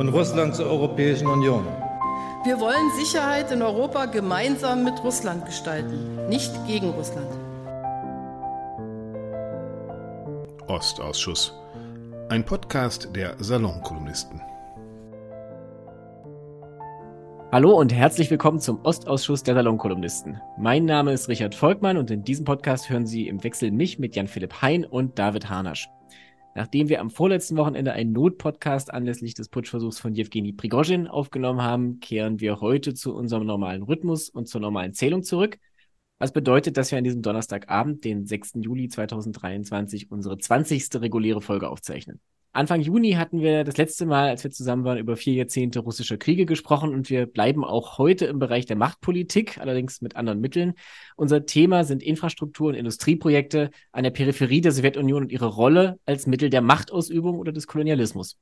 und Russland zur Europäischen Union. Wir wollen Sicherheit in Europa gemeinsam mit Russland gestalten, nicht gegen Russland. Ostausschuss. Ein Podcast der Salonkolumnisten. Hallo und herzlich willkommen zum Ostausschuss der Salonkolumnisten. Mein Name ist Richard Volkmann und in diesem Podcast hören Sie im Wechsel mich mit Jan-Philipp Hein und David Harnasch. Nachdem wir am vorletzten Wochenende einen Notpodcast anlässlich des Putschversuchs von Jewgeni Prigozhin aufgenommen haben, kehren wir heute zu unserem normalen Rhythmus und zur normalen Zählung zurück. Was bedeutet, dass wir an diesem Donnerstagabend, den 6. Juli 2023, unsere 20. reguläre Folge aufzeichnen. Anfang Juni hatten wir das letzte Mal, als wir zusammen waren, über vier Jahrzehnte russischer Kriege gesprochen und wir bleiben auch heute im Bereich der Machtpolitik, allerdings mit anderen Mitteln. Unser Thema sind Infrastruktur- und Industrieprojekte an der Peripherie der Sowjetunion und ihre Rolle als Mittel der Machtausübung oder des Kolonialismus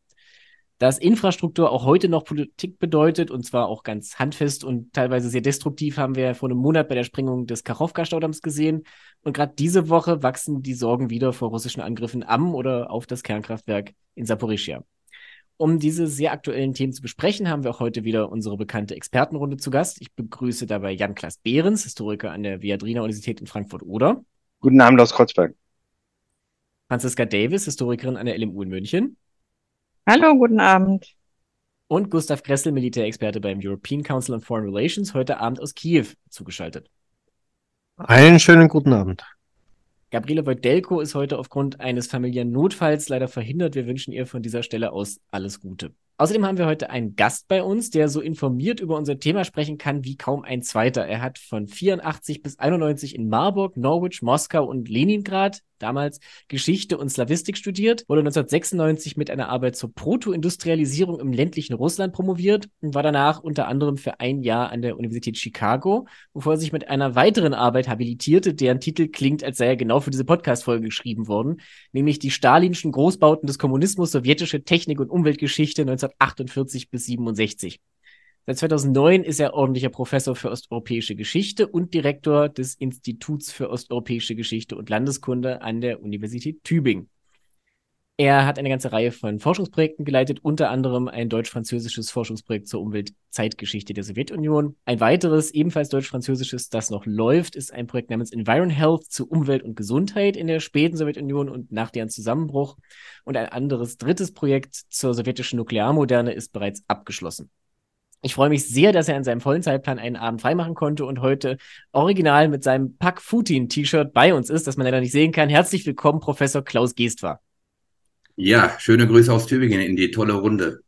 dass Infrastruktur auch heute noch Politik bedeutet und zwar auch ganz handfest und teilweise sehr destruktiv, haben wir vor einem Monat bei der Sprengung des Kachowka-Staudamms gesehen. Und gerade diese Woche wachsen die Sorgen wieder vor russischen Angriffen am oder auf das Kernkraftwerk in Saporischia. Um diese sehr aktuellen Themen zu besprechen, haben wir auch heute wieder unsere bekannte Expertenrunde zu Gast. Ich begrüße dabei Jan-Klaas Behrens, Historiker an der Viadrina Universität in Frankfurt-Oder. Guten Abend aus Kreuzberg. Franziska Davis, Historikerin an der LMU in München. Hallo, guten Abend. Und Gustav Gressel, Militärexperte beim European Council on Foreign Relations, heute Abend aus Kiew zugeschaltet. Einen schönen guten Abend. Gabriele Wojdelko ist heute aufgrund eines familiären Notfalls leider verhindert. Wir wünschen ihr von dieser Stelle aus alles Gute. Außerdem haben wir heute einen Gast bei uns, der so informiert über unser Thema sprechen kann wie kaum ein zweiter. Er hat von 84 bis 91 in Marburg, Norwich, Moskau und Leningrad damals Geschichte und Slavistik studiert, wurde 1996 mit einer Arbeit zur Protoindustrialisierung im ländlichen Russland promoviert und war danach unter anderem für ein Jahr an der Universität Chicago, bevor er sich mit einer weiteren Arbeit habilitierte, deren Titel klingt, als sei er genau für diese Podcast-Folge geschrieben worden, nämlich die stalinischen Großbauten des Kommunismus, sowjetische Technik- und Umweltgeschichte 19 1948 bis 67. Seit 2009 ist er ordentlicher Professor für osteuropäische Geschichte und Direktor des Instituts für osteuropäische Geschichte und Landeskunde an der Universität Tübingen. Er hat eine ganze Reihe von Forschungsprojekten geleitet, unter anderem ein deutsch-französisches Forschungsprojekt zur Umweltzeitgeschichte der Sowjetunion. Ein weiteres, ebenfalls deutsch-französisches, das noch läuft, ist ein Projekt namens Environ Health zu Umwelt und Gesundheit in der späten Sowjetunion und nach deren Zusammenbruch. Und ein anderes drittes Projekt zur sowjetischen Nuklearmoderne ist bereits abgeschlossen. Ich freue mich sehr, dass er in seinem vollen Zeitplan einen Abend freimachen konnte und heute original mit seinem Pack Putin-T-Shirt bei uns ist, das man leider nicht sehen kann. Herzlich willkommen, Professor Klaus Geestwar. Ja, schöne Grüße aus Tübingen in die tolle Runde.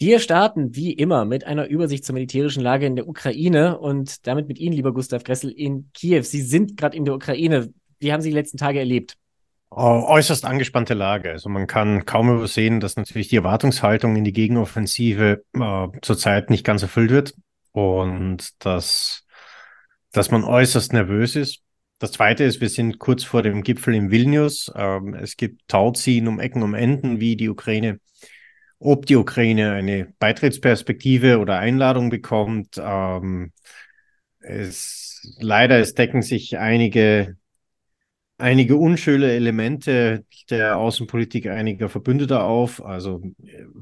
Wir starten wie immer mit einer Übersicht zur militärischen Lage in der Ukraine und damit mit Ihnen, lieber Gustav Gressel, in Kiew. Sie sind gerade in der Ukraine. Wie haben Sie die letzten Tage erlebt? Oh, äußerst angespannte Lage. Also man kann kaum übersehen, dass natürlich die Erwartungshaltung in die Gegenoffensive äh, zurzeit nicht ganz erfüllt wird und dass, dass man äußerst nervös ist. Das zweite ist, wir sind kurz vor dem Gipfel in Vilnius. Ähm, es gibt Tauziehen um Ecken, um Enden, wie die Ukraine, ob die Ukraine eine Beitrittsperspektive oder Einladung bekommt. Ähm, es, leider, es decken sich einige einige unschöne Elemente der Außenpolitik einiger Verbündeter auf. Also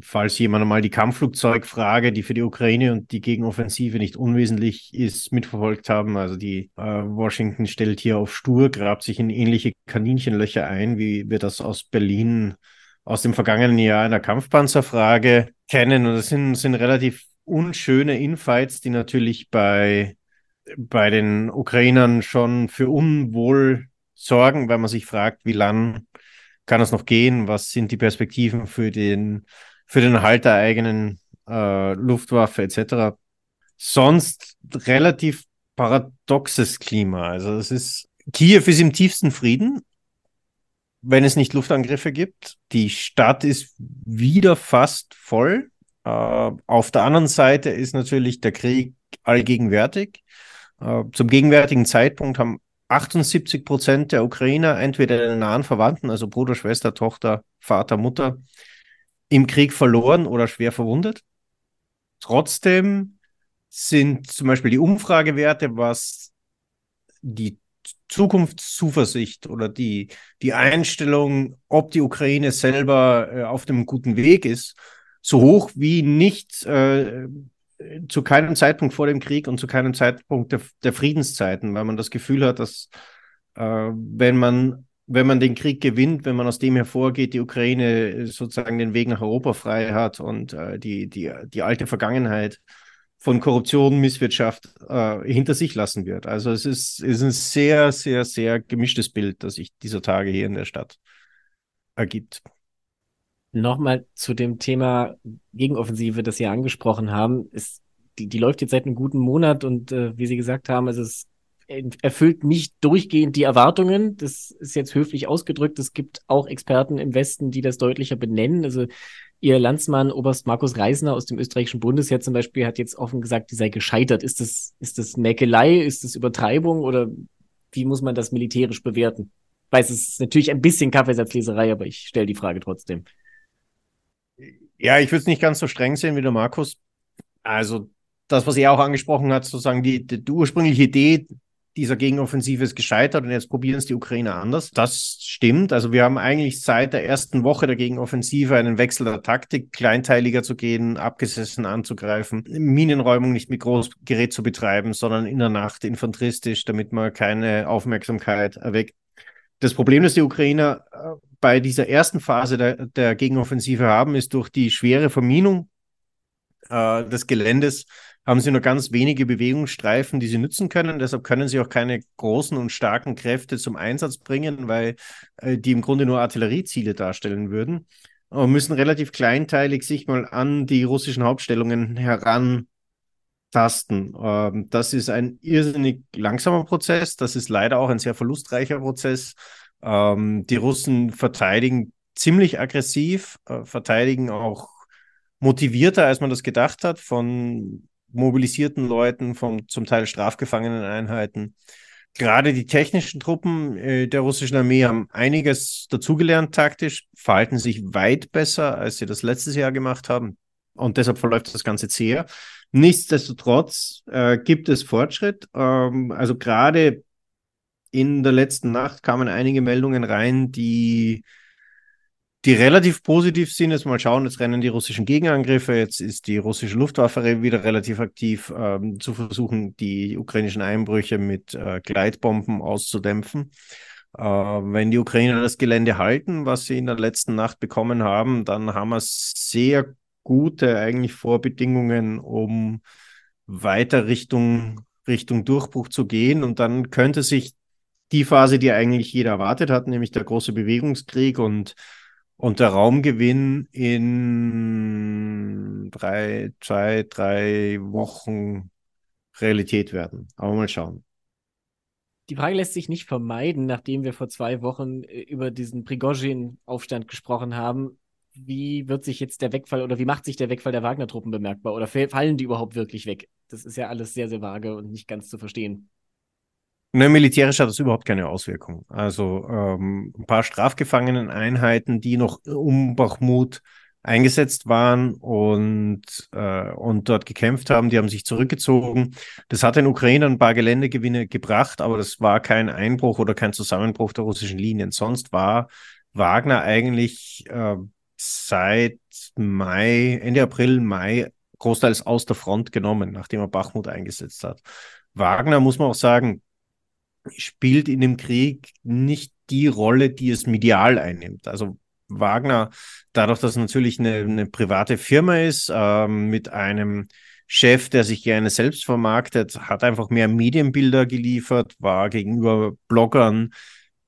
falls jemand mal die Kampfflugzeugfrage, die für die Ukraine und die Gegenoffensive nicht unwesentlich ist, mitverfolgt haben. Also die äh, Washington stellt hier auf stur, grabt sich in ähnliche Kaninchenlöcher ein, wie wir das aus Berlin aus dem vergangenen Jahr in der Kampfpanzerfrage kennen. Und das sind, sind relativ unschöne Infights, die natürlich bei bei den Ukrainern schon für Unwohl Sorgen, weil man sich fragt, wie lang kann es noch gehen? Was sind die Perspektiven für den, für den Erhalt der eigenen äh, Luftwaffe etc. Sonst relativ paradoxes Klima. Also es ist, Kiew ist im tiefsten Frieden, wenn es nicht Luftangriffe gibt. Die Stadt ist wieder fast voll. Äh, auf der anderen Seite ist natürlich der Krieg allgegenwärtig. Äh, zum gegenwärtigen Zeitpunkt haben 78 Prozent der Ukrainer entweder den nahen Verwandten, also Bruder, Schwester, Tochter, Vater, Mutter, im Krieg verloren oder schwer verwundet. Trotzdem sind zum Beispiel die Umfragewerte, was die Zukunftszuversicht oder die, die Einstellung, ob die Ukraine selber äh, auf dem guten Weg ist, so hoch wie nicht äh, zu keinem Zeitpunkt vor dem Krieg und zu keinem Zeitpunkt der, der Friedenszeiten, weil man das Gefühl hat, dass äh, wenn man wenn man den Krieg gewinnt, wenn man aus dem hervorgeht, die Ukraine sozusagen den Weg nach Europa frei hat und äh, die, die, die alte Vergangenheit von Korruption, Misswirtschaft äh, hinter sich lassen wird. Also es ist, ist ein sehr, sehr, sehr gemischtes Bild, das sich dieser Tage hier in der Stadt ergibt. Nochmal zu dem Thema Gegenoffensive, das Sie angesprochen haben. Ist, die, die läuft jetzt seit einem guten Monat und äh, wie Sie gesagt haben, also es erfüllt nicht durchgehend die Erwartungen. Das ist jetzt höflich ausgedrückt. Es gibt auch Experten im Westen, die das deutlicher benennen. Also Ihr Landsmann Oberst Markus Reisner aus dem österreichischen Bundesheer zum Beispiel hat jetzt offen gesagt, die sei gescheitert. Ist das, ist das Mäkelei? Ist das Übertreibung? Oder wie muss man das militärisch bewerten? Ich weiß, es ist natürlich ein bisschen Kaffeesatzleserei, aber ich stelle die Frage trotzdem. Ja, ich würde es nicht ganz so streng sehen wie der Markus. Also das, was er auch angesprochen hat, sozusagen die, die, die ursprüngliche Idee dieser Gegenoffensive ist gescheitert und jetzt probieren es die Ukrainer anders. Das stimmt. Also wir haben eigentlich seit der ersten Woche der Gegenoffensive einen Wechsel der Taktik, kleinteiliger zu gehen, abgesessen anzugreifen, Minenräumung nicht mit Großgerät zu betreiben, sondern in der Nacht infanteristisch, damit man keine Aufmerksamkeit erweckt. Das Problem, das die Ukrainer äh, bei dieser ersten Phase der, der Gegenoffensive haben, ist durch die schwere Verminung äh, des Geländes haben sie nur ganz wenige Bewegungsstreifen, die sie nutzen können. Deshalb können sie auch keine großen und starken Kräfte zum Einsatz bringen, weil äh, die im Grunde nur Artillerieziele darstellen würden. Und müssen relativ kleinteilig sich mal an die russischen Hauptstellungen herantasten. Ähm, das ist ein irrsinnig langsamer Prozess. Das ist leider auch ein sehr verlustreicher Prozess. Ähm, die Russen verteidigen ziemlich aggressiv, äh, verteidigen auch motivierter, als man das gedacht hat, von mobilisierten Leuten, von zum Teil strafgefangenen Einheiten. Gerade die technischen Truppen äh, der russischen Armee haben einiges dazugelernt taktisch, verhalten sich weit besser, als sie das letztes Jahr gemacht haben. Und deshalb verläuft das Ganze zäher. Nichtsdestotrotz äh, gibt es Fortschritt. Ähm, also gerade in der letzten Nacht kamen einige Meldungen rein, die die relativ positiv sind. Jetzt mal schauen, jetzt rennen die russischen Gegenangriffe, jetzt ist die russische Luftwaffe wieder relativ aktiv, ähm, zu versuchen, die ukrainischen Einbrüche mit äh, Gleitbomben auszudämpfen. Äh, wenn die Ukrainer das Gelände halten, was sie in der letzten Nacht bekommen haben, dann haben wir sehr gute eigentlich Vorbedingungen, um weiter Richtung, Richtung Durchbruch zu gehen. Und dann könnte sich die Phase, die eigentlich jeder erwartet hat, nämlich der große Bewegungskrieg und und der Raumgewinn in drei, zwei, drei Wochen Realität werden. Aber mal schauen. Die Frage lässt sich nicht vermeiden, nachdem wir vor zwei Wochen äh, über diesen Prigozhin-Aufstand gesprochen haben. Wie wird sich jetzt der Wegfall oder wie macht sich der Wegfall der Wagner-Truppen bemerkbar? Oder fallen die überhaupt wirklich weg? Das ist ja alles sehr, sehr vage und nicht ganz zu verstehen. Ne, militärisch hat das überhaupt keine Auswirkung. Also ähm, ein paar Strafgefangeneneinheiten, die noch um Bachmut eingesetzt waren und, äh, und dort gekämpft haben, die haben sich zurückgezogen. Das hat den Ukrainern ein paar Geländegewinne gebracht, aber das war kein Einbruch oder kein Zusammenbruch der russischen Linien. Sonst war Wagner eigentlich äh, seit Mai, Ende April, Mai großteils aus der Front genommen, nachdem er Bachmut eingesetzt hat. Wagner, muss man auch sagen, spielt in dem Krieg nicht die Rolle, die es medial einnimmt. Also Wagner, dadurch, dass es natürlich eine, eine private Firma ist, ähm, mit einem Chef, der sich gerne selbst vermarktet, hat einfach mehr Medienbilder geliefert, war gegenüber Bloggern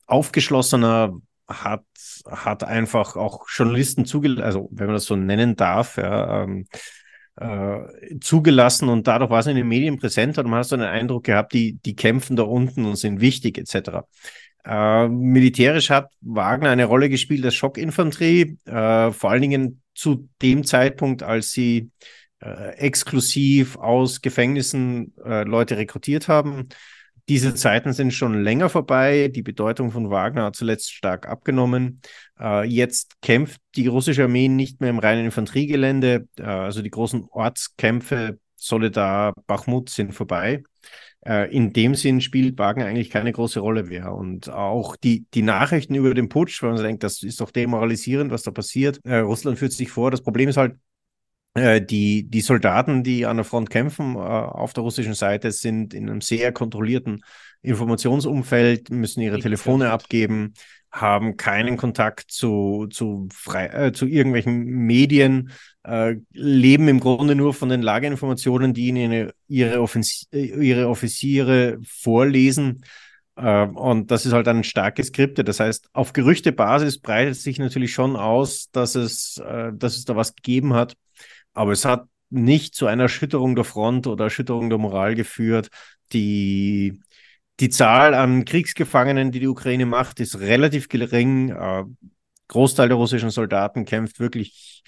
aufgeschlossener, hat, hat einfach auch Journalisten zugelassen, also wenn man das so nennen darf, ja, ähm, äh, zugelassen und dadurch war es in den Medien präsenter und man hat so den Eindruck gehabt, die, die kämpfen da unten und sind wichtig etc. Äh, militärisch hat Wagner eine Rolle gespielt als Schockinfanterie, äh, vor allen Dingen zu dem Zeitpunkt, als sie äh, exklusiv aus Gefängnissen äh, Leute rekrutiert haben. Diese Zeiten sind schon länger vorbei. Die Bedeutung von Wagner hat zuletzt stark abgenommen. Äh, jetzt kämpft die russische Armee nicht mehr im reinen Infanteriegelände. Äh, also die großen Ortskämpfe Soledar, Bachmut sind vorbei. Äh, in dem Sinn spielt Wagner eigentlich keine große Rolle mehr. Und auch die, die Nachrichten über den Putsch, wenn man denkt, das ist doch demoralisierend, was da passiert. Äh, Russland führt sich vor. Das Problem ist halt, die, die Soldaten, die an der Front kämpfen, äh, auf der russischen Seite, sind in einem sehr kontrollierten Informationsumfeld, müssen ihre Telefone abgeben, haben keinen Kontakt zu, zu, frei, äh, zu irgendwelchen Medien, äh, leben im Grunde nur von den Lageinformationen, die ihnen ihre, Offensi ihre Offiziere vorlesen. Äh, und das ist halt ein starkes Skripte. Das heißt, auf Gerüchtebasis breitet sich natürlich schon aus, dass es, äh, dass es da was gegeben hat. Aber es hat nicht zu einer Erschütterung der Front oder Erschütterung der Moral geführt. Die, die Zahl an Kriegsgefangenen, die die Ukraine macht, ist relativ gering. Äh, Großteil der russischen Soldaten kämpft wirklich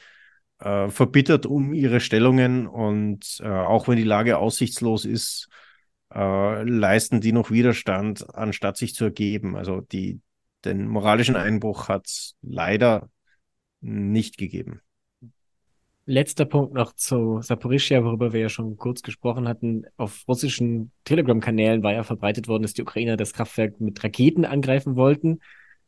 äh, verbittert um ihre Stellungen und äh, auch wenn die Lage aussichtslos ist, äh, leisten die noch Widerstand, anstatt sich zu ergeben. Also die, den moralischen Einbruch hat es leider nicht gegeben. Letzter Punkt noch zu Saporischia, worüber wir ja schon kurz gesprochen hatten. Auf russischen Telegram-Kanälen war ja verbreitet worden, dass die Ukrainer das Kraftwerk mit Raketen angreifen wollten.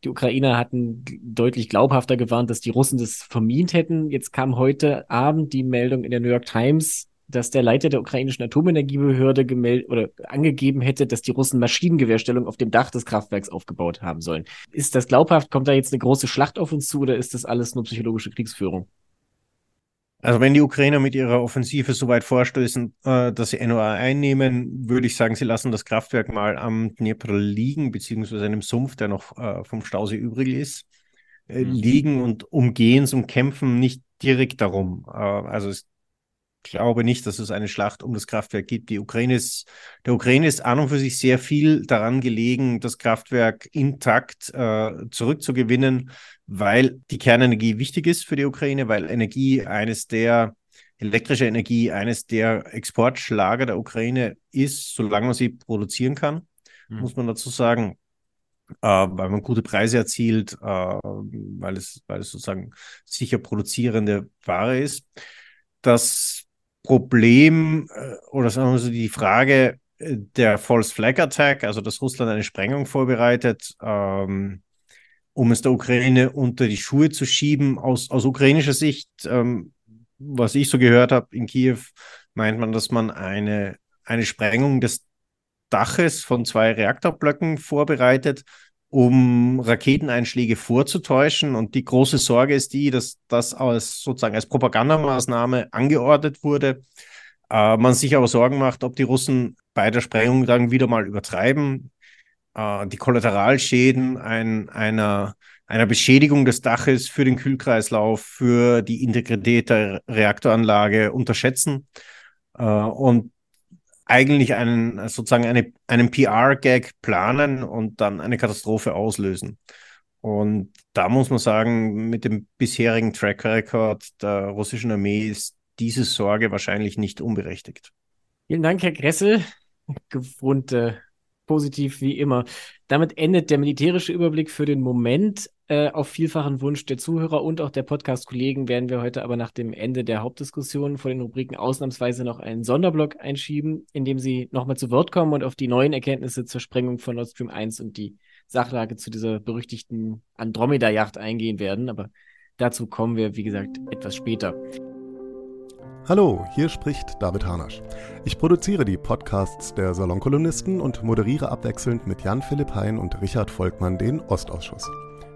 Die Ukrainer hatten deutlich glaubhafter gewarnt, dass die Russen das vermint hätten. Jetzt kam heute Abend die Meldung in der New York Times, dass der Leiter der ukrainischen Atomenergiebehörde gemeldet oder angegeben hätte, dass die Russen Maschinengewehrstellung auf dem Dach des Kraftwerks aufgebaut haben sollen. Ist das glaubhaft? Kommt da jetzt eine große Schlacht auf uns zu oder ist das alles nur psychologische Kriegsführung? Also wenn die Ukrainer mit ihrer Offensive so weit vorstößen, äh, dass sie NOA einnehmen, würde ich sagen, sie lassen das Kraftwerk mal am Dnepr liegen, beziehungsweise einem Sumpf, der noch äh, vom Stausee übrig ist, äh, mhm. liegen und umgehen und kämpfen nicht direkt darum. Äh, also es glaube nicht, dass es eine Schlacht um das Kraftwerk gibt. Die Ukraine ist, der Ukraine ist an und für sich sehr viel daran gelegen, das Kraftwerk intakt äh, zurückzugewinnen, weil die Kernenergie wichtig ist für die Ukraine, weil Energie eines der elektrische Energie eines der Exportschlager der Ukraine ist, solange man sie produzieren kann, mhm. muss man dazu sagen. Äh, weil man gute Preise erzielt, äh, weil, es, weil es sozusagen sicher produzierende Ware ist. Das Problem äh, oder sagen wir so die Frage äh, der False Flag Attack, also dass Russland eine Sprengung vorbereitet, ähm, um es der Ukraine unter die Schuhe zu schieben. Aus, aus ukrainischer Sicht, ähm, was ich so gehört habe in Kiew, meint man, dass man eine, eine Sprengung des Daches von zwei Reaktorblöcken vorbereitet, um Raketeneinschläge vorzutäuschen. Und die große Sorge ist die, dass das als sozusagen als Propagandamaßnahme angeordnet wurde. Äh, man sich aber Sorgen macht, ob die Russen bei der Sprengung dann wieder mal übertreiben. Äh, die Kollateralschäden ein, einer, einer Beschädigung des Daches für den Kühlkreislauf, für die Integrität der Reaktoranlage unterschätzen. Äh, und eigentlich einen, sozusagen eine, einen PR-Gag planen und dann eine Katastrophe auslösen. Und da muss man sagen, mit dem bisherigen Track Record der russischen Armee ist diese Sorge wahrscheinlich nicht unberechtigt. Vielen Dank, Herr Gressel. Gewohnt äh, positiv wie immer. Damit endet der militärische Überblick für den Moment. Äh, auf vielfachen Wunsch der Zuhörer und auch der Podcast-Kollegen werden wir heute aber nach dem Ende der Hauptdiskussion vor den Rubriken ausnahmsweise noch einen Sonderblock einschieben, in dem Sie nochmal zu Wort kommen und auf die neuen Erkenntnisse zur Sprengung von Nord Stream 1 und die Sachlage zu dieser berüchtigten Andromeda-Yacht eingehen werden. Aber dazu kommen wir, wie gesagt, etwas später. Hallo, hier spricht David Harnasch. Ich produziere die Podcasts der Salonkolumnisten und moderiere abwechselnd mit Jan-Philipp Hein und Richard Volkmann den Ostausschuss.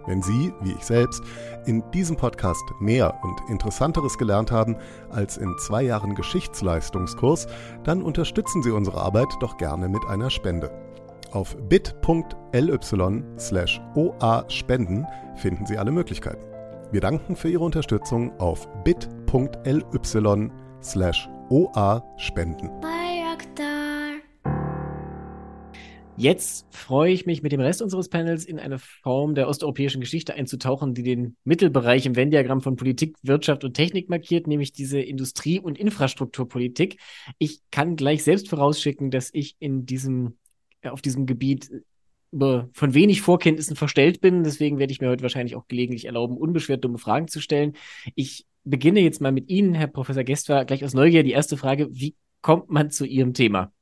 Wenn Sie, wie ich selbst, in diesem Podcast mehr und Interessanteres gelernt haben als in zwei Jahren Geschichtsleistungskurs, dann unterstützen Sie unsere Arbeit doch gerne mit einer Spende. Auf bit.ly slash oa-spenden finden Sie alle Möglichkeiten. Wir danken für Ihre Unterstützung auf bit.ly Jetzt freue ich mich, mit dem Rest unseres Panels in eine Form der osteuropäischen Geschichte einzutauchen, die den Mittelbereich im Venn-Diagramm von Politik, Wirtschaft und Technik markiert, nämlich diese Industrie- und Infrastrukturpolitik. Ich kann gleich selbst vorausschicken, dass ich in diesem, auf diesem Gebiet über, von wenig Vorkenntnissen verstellt bin. Deswegen werde ich mir heute wahrscheinlich auch gelegentlich erlauben, unbeschwert dumme Fragen zu stellen. Ich beginne jetzt mal mit Ihnen, Herr Professor Gestwer, gleich aus Neugier. Die erste Frage, wie kommt man zu Ihrem Thema?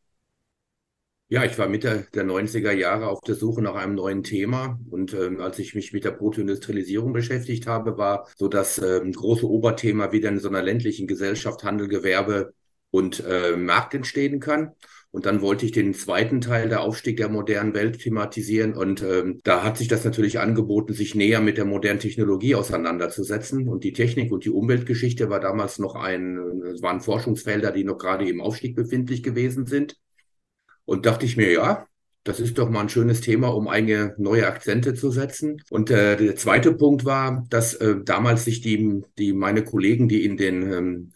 Ja, ich war Mitte der 90er Jahre auf der Suche nach einem neuen Thema. Und ähm, als ich mich mit der Protoindustrialisierung beschäftigt habe, war so das ähm, große Oberthema, wie denn in so einer ländlichen Gesellschaft Handel, Gewerbe und äh, Markt entstehen kann. Und dann wollte ich den zweiten Teil der Aufstieg der modernen Welt thematisieren. Und ähm, da hat sich das natürlich angeboten, sich näher mit der modernen Technologie auseinanderzusetzen. Und die Technik und die Umweltgeschichte war damals noch ein, waren Forschungsfelder, die noch gerade im Aufstieg befindlich gewesen sind. Und dachte ich mir, ja, das ist doch mal ein schönes Thema, um einige neue Akzente zu setzen. Und äh, der zweite Punkt war, dass äh, damals sich die, die meine Kollegen, die in den ähm,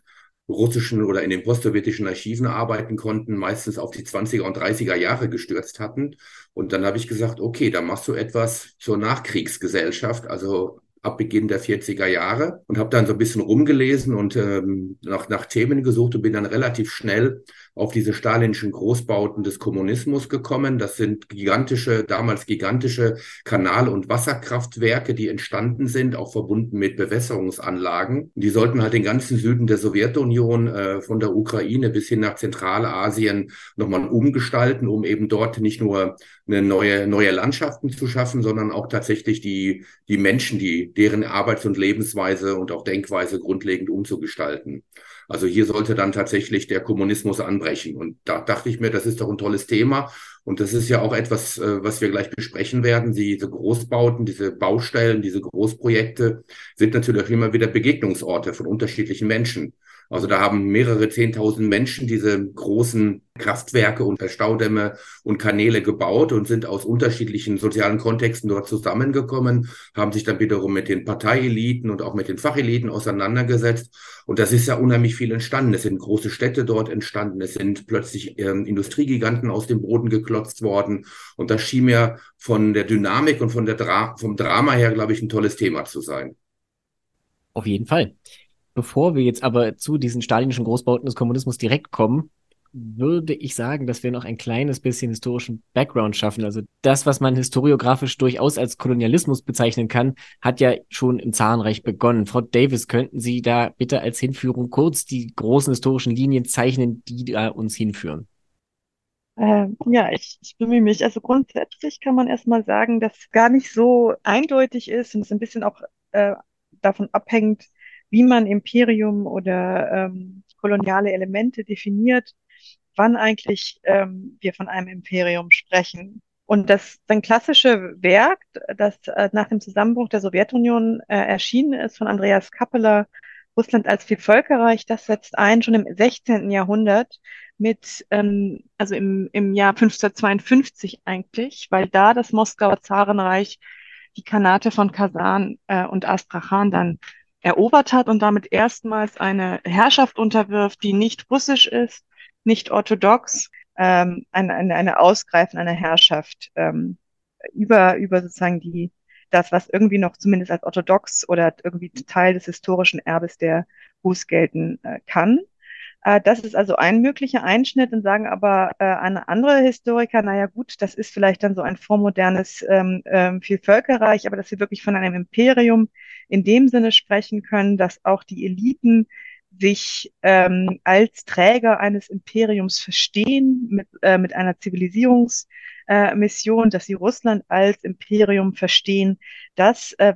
russischen oder in den postsowjetischen Archiven arbeiten konnten, meistens auf die 20er und 30er Jahre gestürzt hatten. Und dann habe ich gesagt, okay, dann machst du etwas zur Nachkriegsgesellschaft, also ab Beginn der 40er Jahre und habe dann so ein bisschen rumgelesen und ähm, nach, nach Themen gesucht und bin dann relativ schnell auf diese stalinischen Großbauten des Kommunismus gekommen. Das sind gigantische, damals gigantische Kanal- und Wasserkraftwerke, die entstanden sind, auch verbunden mit Bewässerungsanlagen. Die sollten halt den ganzen Süden der Sowjetunion äh, von der Ukraine bis hin nach Zentralasien nochmal umgestalten, um eben dort nicht nur eine neue, neue Landschaften zu schaffen, sondern auch tatsächlich die, die Menschen, die, deren Arbeits- und Lebensweise und auch Denkweise grundlegend umzugestalten. Also hier sollte dann tatsächlich der Kommunismus anbrechen. Und da dachte ich mir, das ist doch ein tolles Thema. Und das ist ja auch etwas, äh, was wir gleich besprechen werden. Diese Großbauten, diese Baustellen, diese Großprojekte sind natürlich auch immer wieder Begegnungsorte von unterschiedlichen Menschen. Also da haben mehrere Zehntausend Menschen diese großen Kraftwerke und Staudämme und Kanäle gebaut und sind aus unterschiedlichen sozialen Kontexten dort zusammengekommen, haben sich dann wiederum mit den Parteieliten und auch mit den Facheliten auseinandergesetzt. Und das ist ja unheimlich viel entstanden. Es sind große Städte dort entstanden. Es sind plötzlich ähm, Industriegiganten aus dem Boden geklotzt worden. Und das schien mir von der Dynamik und von der Dra vom Drama her, glaube ich, ein tolles Thema zu sein. Auf jeden Fall. Bevor wir jetzt aber zu diesen stalinischen Großbauten des Kommunismus direkt kommen, würde ich sagen, dass wir noch ein kleines bisschen historischen Background schaffen. Also das, was man historiografisch durchaus als Kolonialismus bezeichnen kann, hat ja schon im Zarenreich begonnen. Frau Davis, könnten Sie da bitte als Hinführung kurz die großen historischen Linien zeichnen, die da uns hinführen? Ähm, ja, ich, ich bemühe mich. Also grundsätzlich kann man erstmal sagen, dass gar nicht so eindeutig ist und es ein bisschen auch äh, davon abhängt, wie man Imperium oder ähm, koloniale Elemente definiert, wann eigentlich ähm, wir von einem Imperium sprechen. Und das ein klassische Werk, das äh, nach dem Zusammenbruch der Sowjetunion äh, erschienen ist von Andreas Kappeler, Russland als Vielvölkerreich, das setzt ein schon im 16. Jahrhundert mit, ähm, also im, im Jahr 1552 eigentlich, weil da das Moskauer Zarenreich die Kanate von Kasan äh, und Astrachan dann erobert hat und damit erstmals eine Herrschaft unterwirft, die nicht russisch ist, nicht orthodox, ähm, eine, eine, eine Ausgreifen einer Herrschaft ähm, über, über sozusagen die, das, was irgendwie noch zumindest als orthodox oder irgendwie Teil des historischen Erbes der Hus gelten äh, kann. Äh, das ist also ein möglicher Einschnitt und sagen aber äh, eine andere Historiker, naja gut, das ist vielleicht dann so ein vormodernes ähm, ähm, Vielvölkerreich, aber dass wir wirklich von einem Imperium in dem Sinne sprechen können, dass auch die Eliten sich ähm, als Träger eines Imperiums verstehen, mit, äh, mit einer Zivilisierungs- äh, dass sie Russland als Imperium verstehen, das, äh,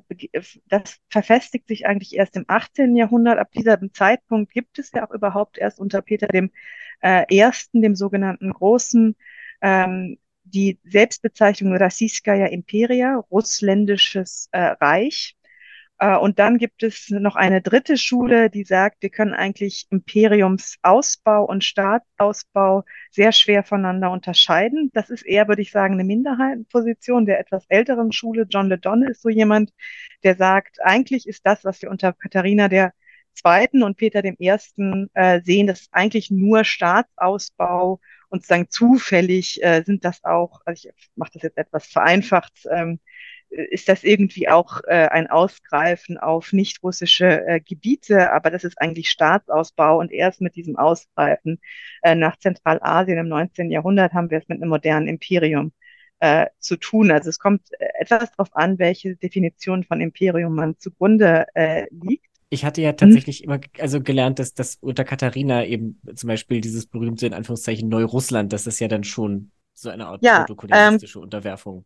das verfestigt sich eigentlich erst im 18. Jahrhundert. Ab diesem Zeitpunkt gibt es ja auch überhaupt erst unter Peter dem äh, Ersten, dem sogenannten Großen, ähm, die Selbstbezeichnung Rassiskaya Imperia, russländisches äh, Reich. Äh, und dann gibt es noch eine dritte Schule, die sagt, wir können eigentlich Imperiumsausbau und Staatsausbau sehr schwer voneinander unterscheiden. Das ist eher, würde ich sagen, eine Minderheitenposition der etwas älteren Schule. John LeDonne ist so jemand, der sagt, eigentlich ist das, was wir unter Katharina der Zweiten und Peter dem Ersten äh, sehen, das ist eigentlich nur Staatsausbau und sozusagen zufällig äh, sind das auch, also ich mache das jetzt etwas vereinfacht, ähm, ist das irgendwie auch äh, ein Ausgreifen auf nicht russische äh, Gebiete, aber das ist eigentlich Staatsausbau und erst mit diesem Ausgreifen äh, nach Zentralasien im 19. Jahrhundert haben wir es mit einem modernen Imperium äh, zu tun. Also es kommt äh, etwas darauf an, welche Definition von Imperium man zugrunde äh, liegt. Ich hatte ja tatsächlich hm. immer also gelernt, dass das unter Katharina eben zum Beispiel dieses berühmte in Anführungszeichen Neurussland, das ist ja dann schon so eine Art ja, protokollinistische ähm, Unterwerfung.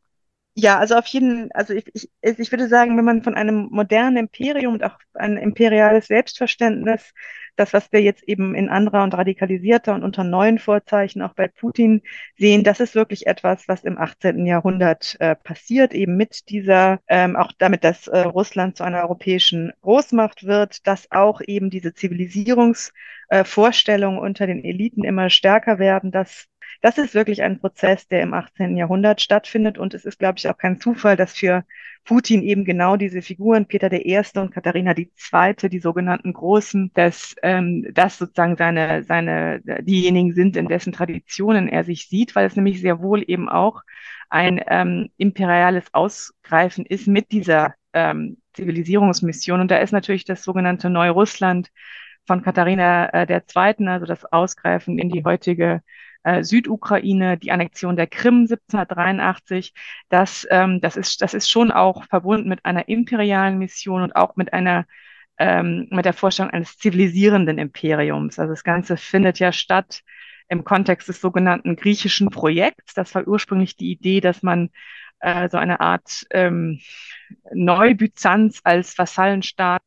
Ja, also auf jeden, also ich, ich, ich würde sagen, wenn man von einem modernen Imperium und auch ein imperiales Selbstverständnis, das, was wir jetzt eben in anderer und radikalisierter und unter neuen Vorzeichen auch bei Putin sehen, das ist wirklich etwas, was im 18. Jahrhundert äh, passiert, eben mit dieser, ähm, auch damit, dass äh, Russland zu einer europäischen Großmacht wird, dass auch eben diese Zivilisierungsvorstellungen äh, unter den Eliten immer stärker werden, dass das ist wirklich ein Prozess, der im 18. Jahrhundert stattfindet. Und es ist, glaube ich, auch kein Zufall, dass für Putin eben genau diese Figuren, Peter I. und Katharina II., die sogenannten Großen, dass ähm, das sozusagen seine, seine, diejenigen sind, in dessen Traditionen er sich sieht, weil es nämlich sehr wohl eben auch ein ähm, imperiales Ausgreifen ist mit dieser ähm, Zivilisierungsmission. Und da ist natürlich das sogenannte Neurussland von Katharina äh, II., also das Ausgreifen in die heutige äh, Südukraine, die Annexion der Krim 1783, das, ähm, das, ist, das ist schon auch verbunden mit einer imperialen Mission und auch mit einer ähm, mit der Vorstellung eines zivilisierenden Imperiums. Also das Ganze findet ja statt im Kontext des sogenannten griechischen Projekts. Das war ursprünglich die Idee, dass man äh, so eine Art ähm, Neubyzanz als Vassallenstaat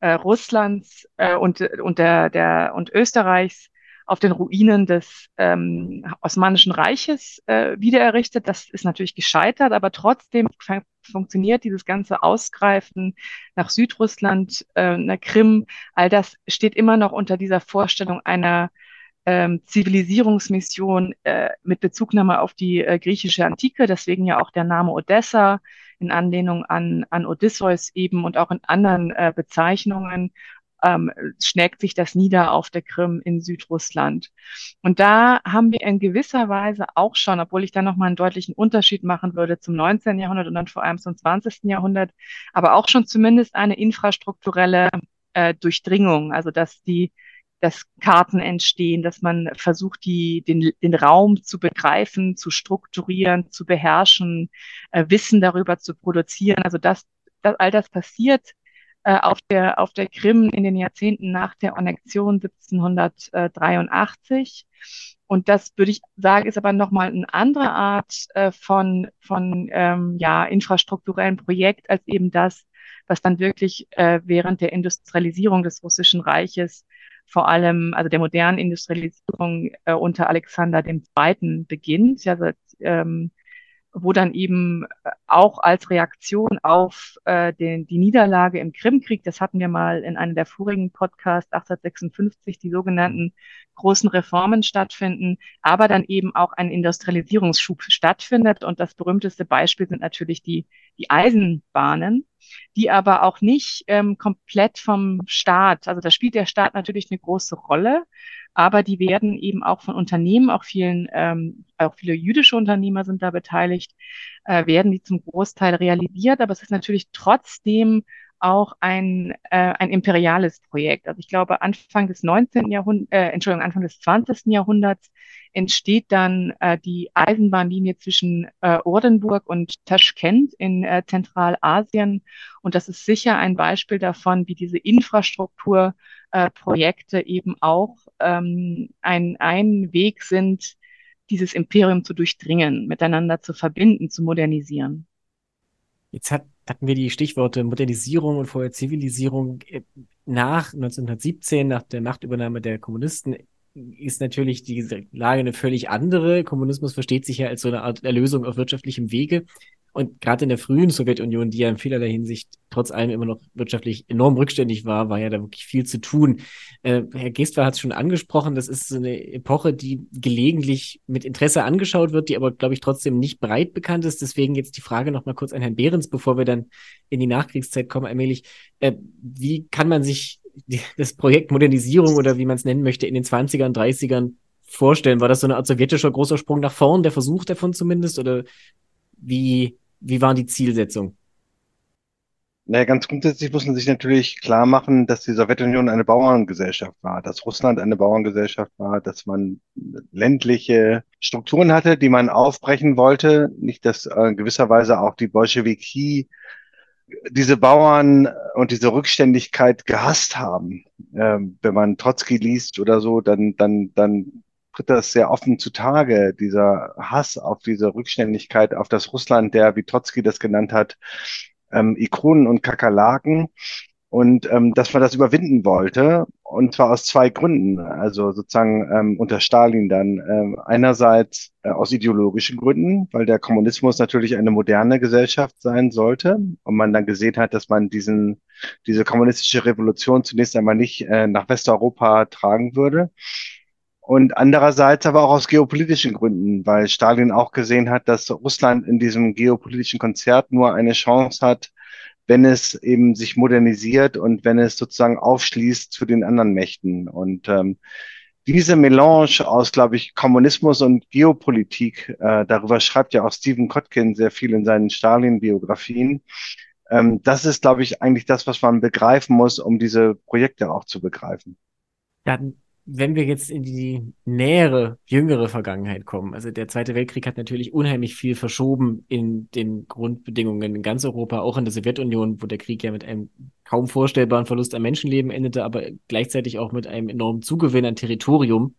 äh, Russlands äh, und, und, der, der, und Österreichs auf den Ruinen des ähm, Osmanischen Reiches äh, wiedererrichtet. Das ist natürlich gescheitert, aber trotzdem funktioniert dieses ganze Ausgreifen nach Südrussland, äh, nach Krim. All das steht immer noch unter dieser Vorstellung einer ähm, Zivilisierungsmission äh, mit Bezugnahme auf die äh, griechische Antike. Deswegen ja auch der Name Odessa in Anlehnung an, an Odysseus eben und auch in anderen äh, Bezeichnungen ähm, schlägt sich das nieder auf der Krim in Südrussland. Und da haben wir in gewisser Weise auch schon, obwohl ich da nochmal einen deutlichen Unterschied machen würde zum 19. Jahrhundert und dann vor allem zum 20. Jahrhundert, aber auch schon zumindest eine infrastrukturelle äh, Durchdringung, also dass die dass Karten entstehen, dass man versucht, die, den, den Raum zu begreifen, zu strukturieren, zu beherrschen, äh, Wissen darüber zu produzieren. Also das, das, all das passiert äh, auf, der, auf der Krim in den Jahrzehnten nach der Annexion 1783. Und das würde ich sagen, ist aber nochmal eine andere Art äh, von, von ähm, ja, infrastrukturellen Projekt als eben das, was dann wirklich äh, während der Industrialisierung des Russischen Reiches vor allem, also der modernen Industrialisierung äh, unter Alexander II. beginnt. Ja, seit, ähm, wo dann eben äh, auch als Reaktion auf äh, den, die Niederlage im Krimkrieg, das hatten wir mal in einem der vorigen Podcasts 1856, die sogenannten großen Reformen stattfinden, aber dann eben auch ein Industrialisierungsschub stattfindet. Und das berühmteste Beispiel sind natürlich die, die Eisenbahnen, die aber auch nicht ähm, komplett vom Staat, also da spielt der Staat natürlich eine große Rolle, aber die werden eben auch von Unternehmen, auch vielen, ähm, auch viele jüdische Unternehmer sind da beteiligt, äh, werden die zum Großteil realisiert, aber es ist natürlich trotzdem auch ein, äh, ein imperiales Projekt. Also ich glaube, Anfang des 19. Jahrhunderts, äh, Entschuldigung, Anfang des 20. Jahrhunderts entsteht dann äh, die Eisenbahnlinie zwischen äh, Ordenburg und Taschkent in äh, Zentralasien. Und das ist sicher ein Beispiel davon, wie diese Infrastrukturprojekte äh, eben auch ähm, ein, ein Weg sind, dieses Imperium zu durchdringen, miteinander zu verbinden, zu modernisieren. Jetzt hat, hatten wir die Stichworte Modernisierung und vorher Zivilisierung. Äh, nach 1917, nach der Machtübernahme der Kommunisten, ist natürlich die Lage eine völlig andere. Kommunismus versteht sich ja als so eine Art Erlösung auf wirtschaftlichem Wege. Und gerade in der frühen Sowjetunion, die ja in vielerlei Hinsicht trotz allem immer noch wirtschaftlich enorm rückständig war, war ja da wirklich viel zu tun. Äh, Herr Gestwer hat es schon angesprochen, das ist so eine Epoche, die gelegentlich mit Interesse angeschaut wird, die aber, glaube ich, trotzdem nicht breit bekannt ist. Deswegen jetzt die Frage nochmal kurz an Herrn Behrens, bevor wir dann in die Nachkriegszeit kommen, allmählich. Äh, wie kann man sich das Projekt Modernisierung oder wie man es nennen möchte, in den 20ern, 30ern vorstellen? War das so eine Art sowjetischer großer Sprung nach vorn, der Versuch davon zumindest? Oder wie, wie war die Zielsetzung? Naja, ganz grundsätzlich muss man sich natürlich klar machen, dass die Sowjetunion eine Bauerngesellschaft war, dass Russland eine Bauerngesellschaft war, dass man ländliche Strukturen hatte, die man aufbrechen wollte. Nicht, dass äh, gewisserweise auch die Bolschewiki diese Bauern und diese Rückständigkeit gehasst haben. Ähm, wenn man Trotzki liest oder so, dann, dann, dann tritt das sehr offen zutage, dieser Hass auf diese Rückständigkeit, auf das Russland, der, wie Trotzki das genannt hat, ähm, Ikonen und Kakerlaken und ähm, dass man das überwinden wollte und zwar aus zwei Gründen. Also sozusagen ähm, unter Stalin dann ähm, einerseits äh, aus ideologischen Gründen, weil der Kommunismus natürlich eine moderne Gesellschaft sein sollte und man dann gesehen hat, dass man diesen diese kommunistische Revolution zunächst einmal nicht äh, nach Westeuropa tragen würde. Und andererseits aber auch aus geopolitischen Gründen, weil Stalin auch gesehen hat, dass Russland in diesem geopolitischen Konzert nur eine Chance hat, wenn es eben sich modernisiert und wenn es sozusagen aufschließt zu den anderen Mächten. Und ähm, diese Melange aus, glaube ich, Kommunismus und Geopolitik, äh, darüber schreibt ja auch Stephen Kotkin sehr viel in seinen Stalin-Biografien. Ähm, das ist, glaube ich, eigentlich das, was man begreifen muss, um diese Projekte auch zu begreifen. Dann wenn wir jetzt in die nähere, jüngere Vergangenheit kommen, also der Zweite Weltkrieg hat natürlich unheimlich viel verschoben in den Grundbedingungen in ganz Europa, auch in der Sowjetunion, wo der Krieg ja mit einem kaum vorstellbaren Verlust an Menschenleben endete, aber gleichzeitig auch mit einem enormen Zugewinn an Territorium.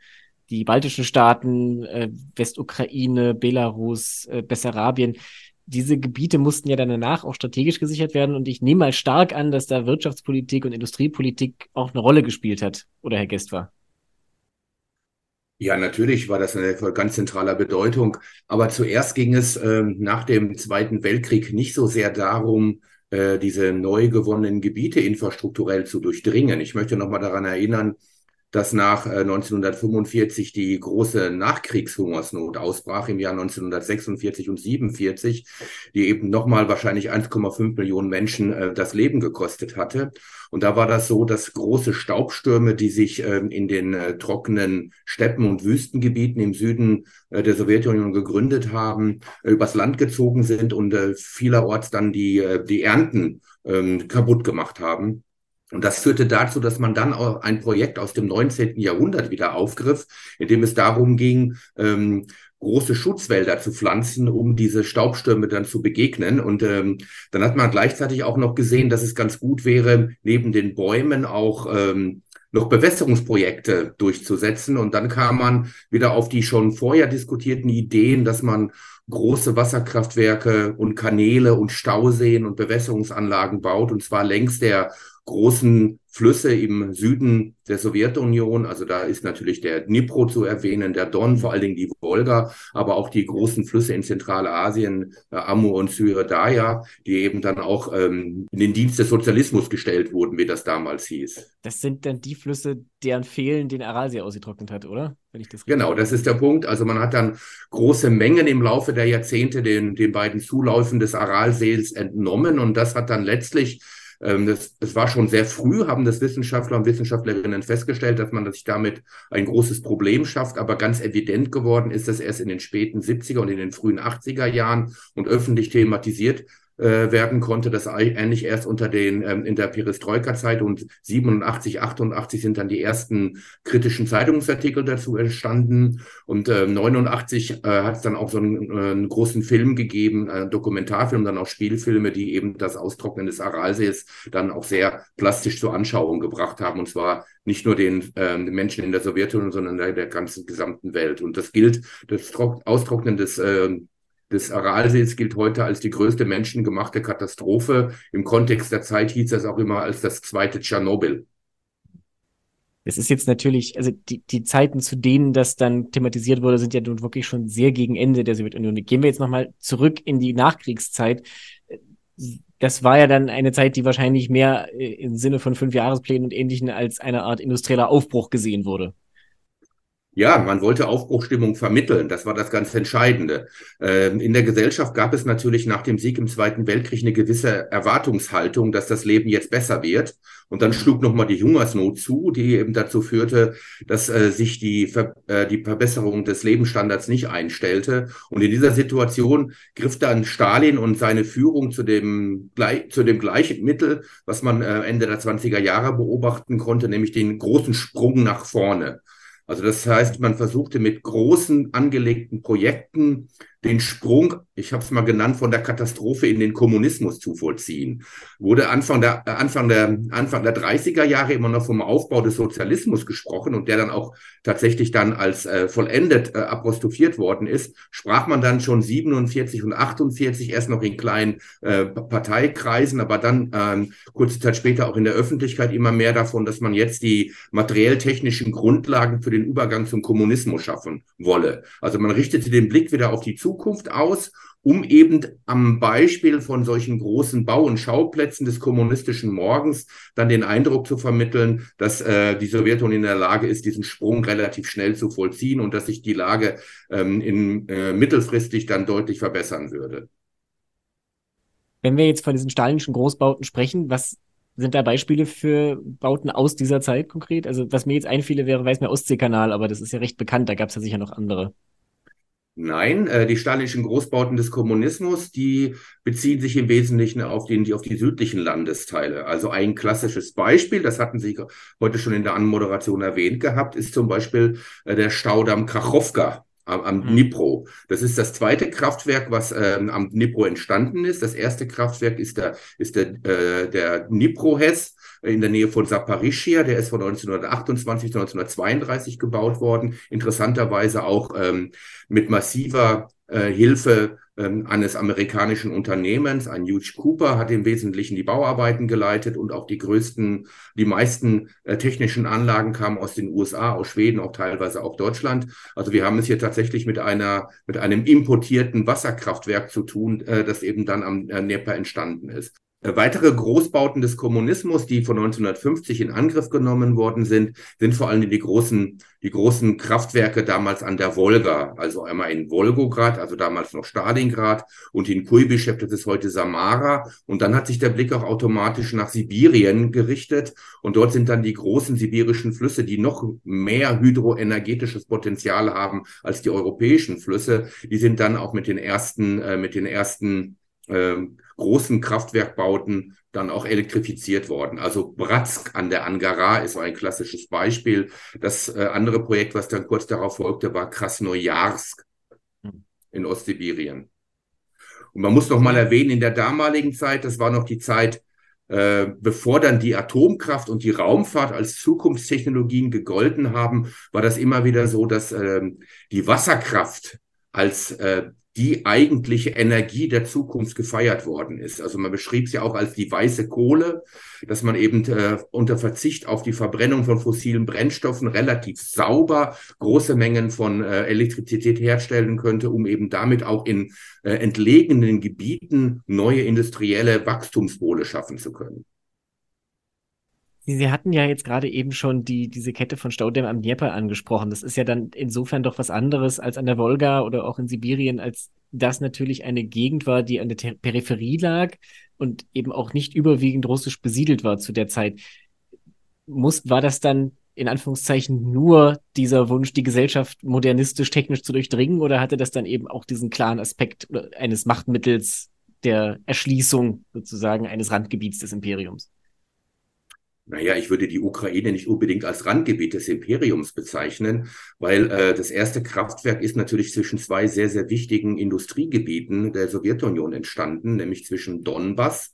Die baltischen Staaten, äh, Westukraine, Belarus, äh, Bessarabien, diese Gebiete mussten ja dann danach auch strategisch gesichert werden und ich nehme mal stark an, dass da Wirtschaftspolitik und Industriepolitik auch eine Rolle gespielt hat, oder Herr Guest war? Ja, natürlich war das eine ganz zentraler Bedeutung. Aber zuerst ging es ähm, nach dem Zweiten Weltkrieg nicht so sehr darum, äh, diese neu gewonnenen Gebiete infrastrukturell zu durchdringen. Ich möchte noch mal daran erinnern, dass nach 1945 äh, die große Nachkriegshungersnot ausbrach im Jahr 1946 und 47, die eben nochmal wahrscheinlich 1,5 Millionen Menschen äh, das Leben gekostet hatte. Und da war das so, dass große Staubstürme, die sich ähm, in den äh, trockenen Steppen und Wüstengebieten im Süden der Sowjetunion gegründet haben, übers Land gezogen sind und vielerorts dann die, die Ernten ähm, kaputt gemacht haben. Und das führte dazu, dass man dann auch ein Projekt aus dem 19. Jahrhundert wieder aufgriff, in dem es darum ging, ähm, große Schutzwälder zu pflanzen, um diese Staubstürme dann zu begegnen. Und ähm, dann hat man gleichzeitig auch noch gesehen, dass es ganz gut wäre, neben den Bäumen auch ähm, noch Bewässerungsprojekte durchzusetzen. Und dann kam man wieder auf die schon vorher diskutierten Ideen, dass man große Wasserkraftwerke und Kanäle und Stauseen und Bewässerungsanlagen baut, und zwar längs der großen Flüsse im Süden der Sowjetunion. Also da ist natürlich der Dnipro zu erwähnen, der Don, vor allen Dingen die Wolga, aber auch die großen Flüsse in Zentralasien, äh, Amur und Syredaya, die eben dann auch ähm, in den Dienst des Sozialismus gestellt wurden, wie das damals hieß. Das sind dann die Flüsse, deren Fehlen den Aralsee ausgetrocknet hat, oder? Wenn ich das genau, das ist der Punkt. Also man hat dann große Mengen im Laufe der Jahrzehnte den, den beiden Zuläufen des Aralsees entnommen und das hat dann letztlich ähm, das, das war schon sehr früh, haben das Wissenschaftler und Wissenschaftlerinnen festgestellt, dass man sich damit ein großes Problem schafft. Aber ganz evident geworden ist das erst in den späten 70er und in den frühen 80er Jahren und öffentlich thematisiert äh, werden konnte, das eigentlich erst unter den ähm, in der Perestroika-Zeit und 87, 88 sind dann die ersten kritischen Zeitungsartikel dazu entstanden und äh, 89 äh, hat es dann auch so einen, äh, einen großen Film gegeben, einen Dokumentarfilm, dann auch Spielfilme, die eben das Austrocknen des Aralsees dann auch sehr plastisch zur Anschauung gebracht haben und zwar nicht nur den, ähm, den Menschen in der Sowjetunion, sondern der, der ganzen gesamten Welt. Und das gilt, das Austrocknen des äh, des Aralsees gilt heute als die größte menschengemachte Katastrophe. Im Kontext der Zeit hieß es auch immer als das zweite Tschernobyl. Es ist jetzt natürlich, also die, die Zeiten, zu denen das dann thematisiert wurde, sind ja nun wirklich schon sehr gegen Ende der Sowjetunion. Gehen wir jetzt nochmal zurück in die Nachkriegszeit. Das war ja dann eine Zeit, die wahrscheinlich mehr im Sinne von Fünfjahresplänen und Ähnlichen als eine Art industrieller Aufbruch gesehen wurde. Ja, man wollte Aufbruchstimmung vermitteln. Das war das ganz Entscheidende. Ähm, in der Gesellschaft gab es natürlich nach dem Sieg im Zweiten Weltkrieg eine gewisse Erwartungshaltung, dass das Leben jetzt besser wird. Und dann schlug nochmal die Hungersnot zu, die eben dazu führte, dass äh, sich die, Ver äh, die Verbesserung des Lebensstandards nicht einstellte. Und in dieser Situation griff dann Stalin und seine Führung zu dem, zu dem gleichen Mittel, was man äh, Ende der 20er Jahre beobachten konnte, nämlich den großen Sprung nach vorne. Also das heißt, man versuchte mit großen angelegten Projekten den Sprung, ich habe es mal genannt, von der Katastrophe in den Kommunismus zu vollziehen. Wurde Anfang der, äh, Anfang, der, Anfang der 30er Jahre immer noch vom Aufbau des Sozialismus gesprochen und der dann auch tatsächlich dann als äh, vollendet äh, apostrophiert worden ist, sprach man dann schon 47 und 48 erst noch in kleinen äh, Parteikreisen, aber dann ähm, kurze Zeit später auch in der Öffentlichkeit immer mehr davon, dass man jetzt die materiell-technischen Grundlagen für den Übergang zum Kommunismus schaffen wolle. Also man richtete den Blick wieder auf die Zukunft Zukunft aus, um eben am Beispiel von solchen großen Bau- und Schauplätzen des kommunistischen Morgens dann den Eindruck zu vermitteln, dass äh, die Sowjetunion in der Lage ist, diesen Sprung relativ schnell zu vollziehen und dass sich die Lage ähm, in, äh, mittelfristig dann deutlich verbessern würde. Wenn wir jetzt von diesen stalinischen Großbauten sprechen, was sind da Beispiele für Bauten aus dieser Zeit konkret? Also was mir jetzt einfiele, wäre, weiß mir Ostseekanal, aber das ist ja recht bekannt, da gab es ja sicher noch andere. Nein, äh, die stalinischen Großbauten des Kommunismus, die beziehen sich im Wesentlichen auf, den, auf die südlichen Landesteile. Also ein klassisches Beispiel, das hatten Sie heute schon in der Anmoderation erwähnt gehabt, ist zum Beispiel äh, der Staudamm Krachowka am, am mhm. Dnipro. Das ist das zweite Kraftwerk, was ähm, am Dnipro entstanden ist. Das erste Kraftwerk ist der, ist der, äh, der Dnipro-Hess in der Nähe von Saparischia. Der ist von 1928 zu 1932 gebaut worden. Interessanterweise auch ähm, mit massiver äh, Hilfe ähm, eines amerikanischen Unternehmens. Ein Hugh Cooper hat im Wesentlichen die Bauarbeiten geleitet und auch die größten, die meisten äh, technischen Anlagen kamen aus den USA, aus Schweden, auch teilweise auch Deutschland. Also wir haben es hier tatsächlich mit einer, mit einem importierten Wasserkraftwerk zu tun, äh, das eben dann am äh, Dnieper entstanden ist. Äh, weitere Großbauten des Kommunismus, die von 1950 in Angriff genommen worden sind, sind vor allem die großen, die großen Kraftwerke damals an der Wolga, also einmal in Wolgograd, also damals noch Stalingrad und in Kuibyschew, das ist heute Samara. Und dann hat sich der Blick auch automatisch nach Sibirien gerichtet. Und dort sind dann die großen sibirischen Flüsse, die noch mehr hydroenergetisches Potenzial haben als die europäischen Flüsse. Die sind dann auch mit den ersten, äh, mit den ersten äh, großen Kraftwerkbauten dann auch elektrifiziert worden. Also Bratsk an der Angara ist ein klassisches Beispiel. Das äh, andere Projekt, was dann kurz darauf folgte, war Krasnojarsk in Ostsibirien. Und man muss noch mal erwähnen, in der damaligen Zeit, das war noch die Zeit, äh, bevor dann die Atomkraft und die Raumfahrt als Zukunftstechnologien gegolten haben, war das immer wieder so, dass äh, die Wasserkraft als äh, die eigentliche Energie der Zukunft gefeiert worden ist. Also man beschrieb es ja auch als die weiße Kohle, dass man eben äh, unter Verzicht auf die Verbrennung von fossilen Brennstoffen relativ sauber große Mengen von äh, Elektrizität herstellen könnte, um eben damit auch in äh, entlegenen Gebieten neue industrielle Wachstumspole schaffen zu können. Sie hatten ja jetzt gerade eben schon die, diese Kette von Staudämmen am Dnieper angesprochen. Das ist ja dann insofern doch was anderes als an der Wolga oder auch in Sibirien, als das natürlich eine Gegend war, die an der Ter Peripherie lag und eben auch nicht überwiegend russisch besiedelt war zu der Zeit. Muss, war das dann in Anführungszeichen nur dieser Wunsch, die Gesellschaft modernistisch, technisch zu durchdringen, oder hatte das dann eben auch diesen klaren Aspekt eines Machtmittels der Erschließung sozusagen eines Randgebiets des Imperiums? Naja, ich würde die Ukraine nicht unbedingt als Randgebiet des Imperiums bezeichnen, weil äh, das erste Kraftwerk ist natürlich zwischen zwei sehr, sehr wichtigen Industriegebieten der Sowjetunion entstanden, nämlich zwischen Donbass,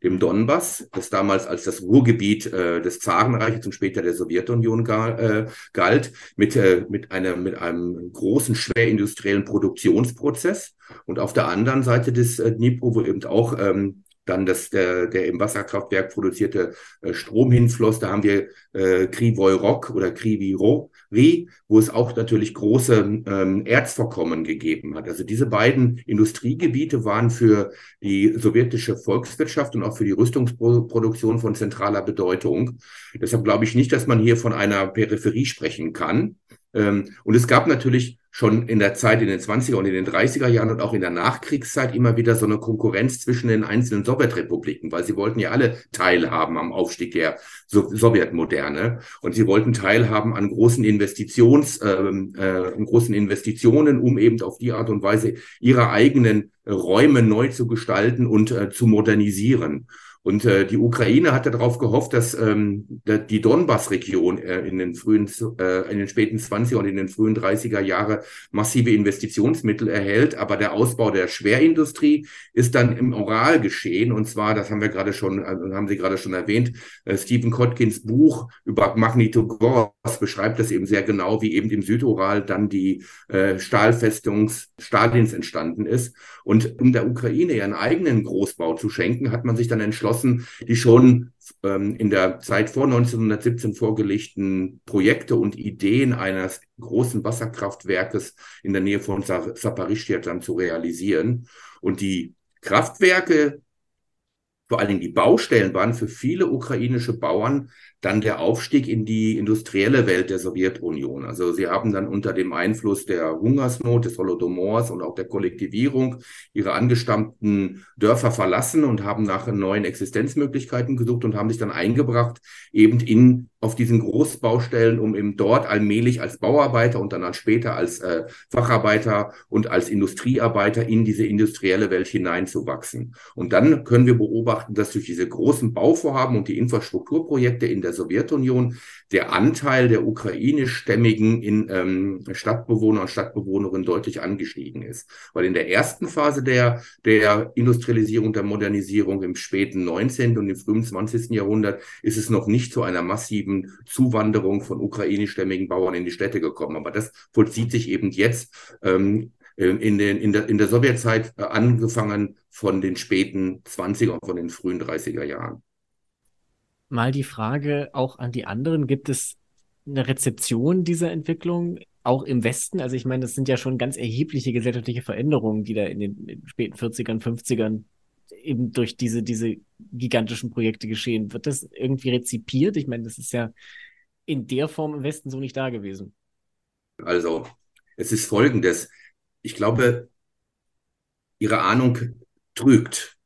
dem Donbass, das damals als das Ruhrgebiet äh, des Zarenreiches und später der Sowjetunion ga, äh, galt, mit, äh, mit, einer, mit einem großen schwerindustriellen Produktionsprozess. Und auf der anderen Seite des äh, Dnipro, wo eben auch ähm, dann das, der, der im Wasserkraftwerk produzierte äh, Strom hinfloss. Da haben wir äh, Krivoy-Rock oder Kriviro-Ri, wo es auch natürlich große ähm, Erzvorkommen gegeben hat. Also diese beiden Industriegebiete waren für die sowjetische Volkswirtschaft und auch für die Rüstungsproduktion von zentraler Bedeutung. Deshalb glaube ich nicht, dass man hier von einer Peripherie sprechen kann. Ähm, und es gab natürlich schon in der Zeit in den 20er und in den 30er Jahren und auch in der Nachkriegszeit immer wieder so eine Konkurrenz zwischen den einzelnen Sowjetrepubliken, weil sie wollten ja alle teilhaben am Aufstieg der so Sowjetmoderne und sie wollten teilhaben an großen Investitions, ähm, äh, großen Investitionen, um eben auf die Art und Weise ihre eigenen Räume neu zu gestalten und äh, zu modernisieren. Und äh, die Ukraine hatte darauf gehofft, dass ähm, die Donbass-Region äh, in den frühen, äh, in den späten 20er und in den frühen 30er Jahre massive Investitionsmittel erhält. Aber der Ausbau der Schwerindustrie ist dann im Oral geschehen. Und zwar, das haben wir gerade schon, äh, haben Sie gerade schon erwähnt, äh, Stephen Kotkins Buch über Magnitogorsk beschreibt das eben sehr genau, wie eben im Südoral dann die äh, Stahlfestung Stalins entstanden ist. Und um der Ukraine ihren eigenen Großbau zu schenken, hat man sich dann entschlossen, die schon ähm, in der Zeit vor 1917 vorgelegten Projekte und Ideen eines großen Wasserkraftwerkes in der Nähe von Saparischtia dann zu realisieren. Und die Kraftwerke, vor allen Dingen die Baustellen, waren für viele ukrainische Bauern dann der Aufstieg in die industrielle Welt der Sowjetunion. Also sie haben dann unter dem Einfluss der Hungersnot, des Holodomors und auch der Kollektivierung ihre angestammten Dörfer verlassen und haben nach neuen Existenzmöglichkeiten gesucht und haben sich dann eingebracht eben in auf diesen Großbaustellen, um eben dort allmählich als Bauarbeiter und dann, dann später als äh, Facharbeiter und als Industriearbeiter in diese industrielle Welt hineinzuwachsen. Und dann können wir beobachten, dass durch diese großen Bauvorhaben und die Infrastrukturprojekte in der Sowjetunion der Anteil der ukrainischstämmigen in, ähm, Stadtbewohner und Stadtbewohnerinnen deutlich angestiegen ist. Weil in der ersten Phase der, der Industrialisierung, der Modernisierung im späten 19. und im frühen 20. Jahrhundert ist es noch nicht zu einer massiven Zuwanderung von ukrainischstämmigen Bauern in die Städte gekommen. Aber das vollzieht sich eben jetzt ähm, in, den, in, der, in der Sowjetzeit äh, angefangen von den späten 20er und von den frühen 30er Jahren mal die Frage auch an die anderen. Gibt es eine Rezeption dieser Entwicklung auch im Westen? Also ich meine, das sind ja schon ganz erhebliche gesellschaftliche Veränderungen, die da in den späten 40ern, 50ern eben durch diese, diese gigantischen Projekte geschehen. Wird das irgendwie rezipiert? Ich meine, das ist ja in der Form im Westen so nicht da gewesen. Also, es ist folgendes. Ich glaube, Ihre Ahnung trügt.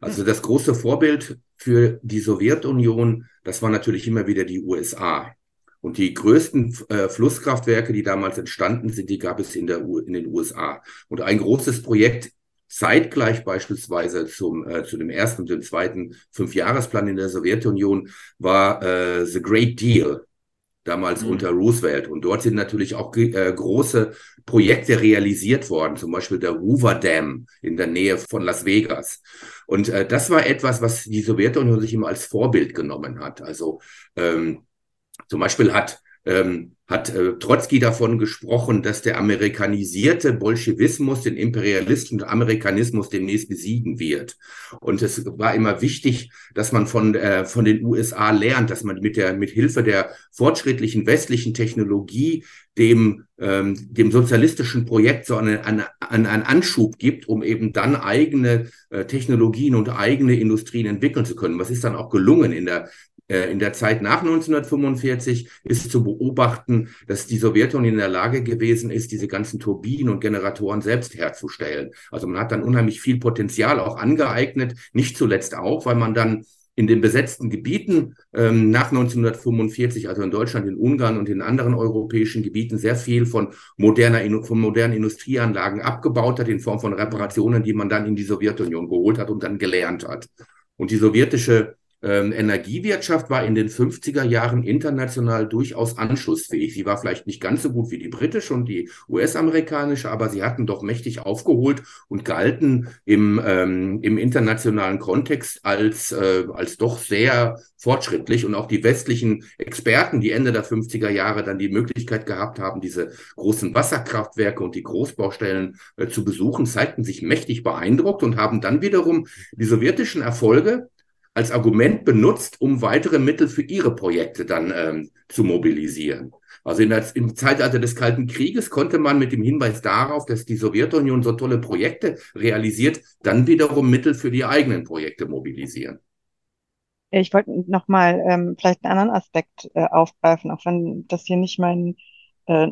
Also das große Vorbild für die Sowjetunion, das war natürlich immer wieder die USA. Und die größten äh, Flusskraftwerke, die damals entstanden sind, die gab es in, der U in den USA. Und ein großes Projekt zeitgleich beispielsweise zum, äh, zu dem ersten und dem zweiten Fünfjahresplan in der Sowjetunion war äh, The Great Deal damals mhm. unter Roosevelt. Und dort sind natürlich auch äh, große Projekte realisiert worden, zum Beispiel der Hoover Dam in der Nähe von Las Vegas. Und äh, das war etwas, was die Sowjetunion sich immer als Vorbild genommen hat. Also ähm, zum Beispiel hat ähm, hat äh, Trotzki davon gesprochen, dass der amerikanisierte Bolschewismus den imperialistischen Amerikanismus demnächst besiegen wird. Und es war immer wichtig, dass man von, äh, von den USA lernt, dass man mit der, mit Hilfe der fortschrittlichen westlichen Technologie dem, ähm, dem sozialistischen Projekt so einen, einen, einen Anschub gibt, um eben dann eigene äh, Technologien und eigene Industrien entwickeln zu können. Was ist dann auch gelungen in der in der Zeit nach 1945 ist zu beobachten, dass die Sowjetunion in der Lage gewesen ist, diese ganzen Turbinen und Generatoren selbst herzustellen. Also man hat dann unheimlich viel Potenzial auch angeeignet, nicht zuletzt auch, weil man dann in den besetzten Gebieten ähm, nach 1945, also in Deutschland, in Ungarn und in anderen europäischen Gebieten, sehr viel von moderner, von modernen Industrieanlagen abgebaut hat in Form von Reparationen, die man dann in die Sowjetunion geholt hat und dann gelernt hat. Und die sowjetische ähm, Energiewirtschaft war in den 50er Jahren international durchaus anschlussfähig. Sie war vielleicht nicht ganz so gut wie die britische und die US-amerikanische, aber sie hatten doch mächtig aufgeholt und galten im, ähm, im internationalen Kontext als, äh, als doch sehr fortschrittlich. Und auch die westlichen Experten, die Ende der 50er Jahre dann die Möglichkeit gehabt haben, diese großen Wasserkraftwerke und die Großbaustellen äh, zu besuchen, zeigten sich mächtig beeindruckt und haben dann wiederum die sowjetischen Erfolge als Argument benutzt, um weitere Mittel für ihre Projekte dann ähm, zu mobilisieren. Also in der, im Zeitalter des Kalten Krieges konnte man mit dem Hinweis darauf, dass die Sowjetunion so tolle Projekte realisiert, dann wiederum Mittel für die eigenen Projekte mobilisieren. Ich wollte nochmal ähm, vielleicht einen anderen Aspekt äh, aufgreifen, auch wenn das hier nicht mein äh,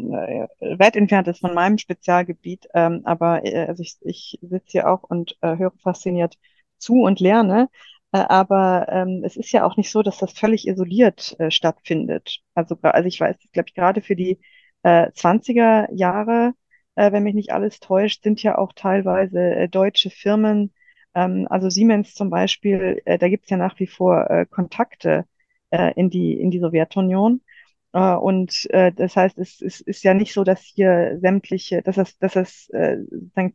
weit entfernt ist von meinem Spezialgebiet. Ähm, aber äh, also ich, ich sitze hier auch und äh, höre fasziniert zu und lerne. Äh, aber ähm, es ist ja auch nicht so, dass das völlig isoliert äh, stattfindet. Also, also ich weiß, glaube ich, gerade für die äh, 20er Jahre, äh, wenn mich nicht alles täuscht, sind ja auch teilweise äh, deutsche Firmen, ähm, also Siemens zum Beispiel, äh, da gibt es ja nach wie vor äh, Kontakte äh, in die, in die Sowjetunion. Äh, und äh, das heißt, es, es ist ja nicht so, dass hier sämtliche, dass es, dass es äh,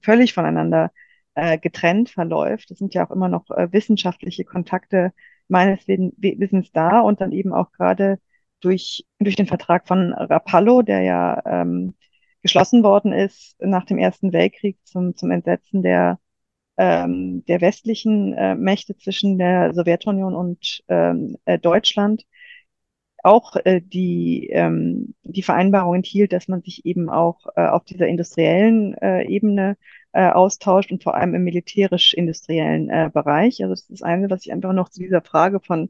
völlig voneinander äh, getrennt verläuft. Es sind ja auch immer noch äh, wissenschaftliche Kontakte meines Wissens da und dann eben auch gerade durch, durch den Vertrag von Rapallo, der ja ähm, geschlossen worden ist nach dem Ersten Weltkrieg zum, zum Entsetzen der, ähm, der westlichen äh, Mächte zwischen der Sowjetunion und ähm, äh, Deutschland, auch äh, die, ähm, die Vereinbarung enthielt, dass man sich eben auch äh, auf dieser industriellen äh, Ebene äh, austauscht und vor allem im militärisch-industriellen äh, Bereich. Also das ist das eine, was ich einfach noch zu dieser Frage von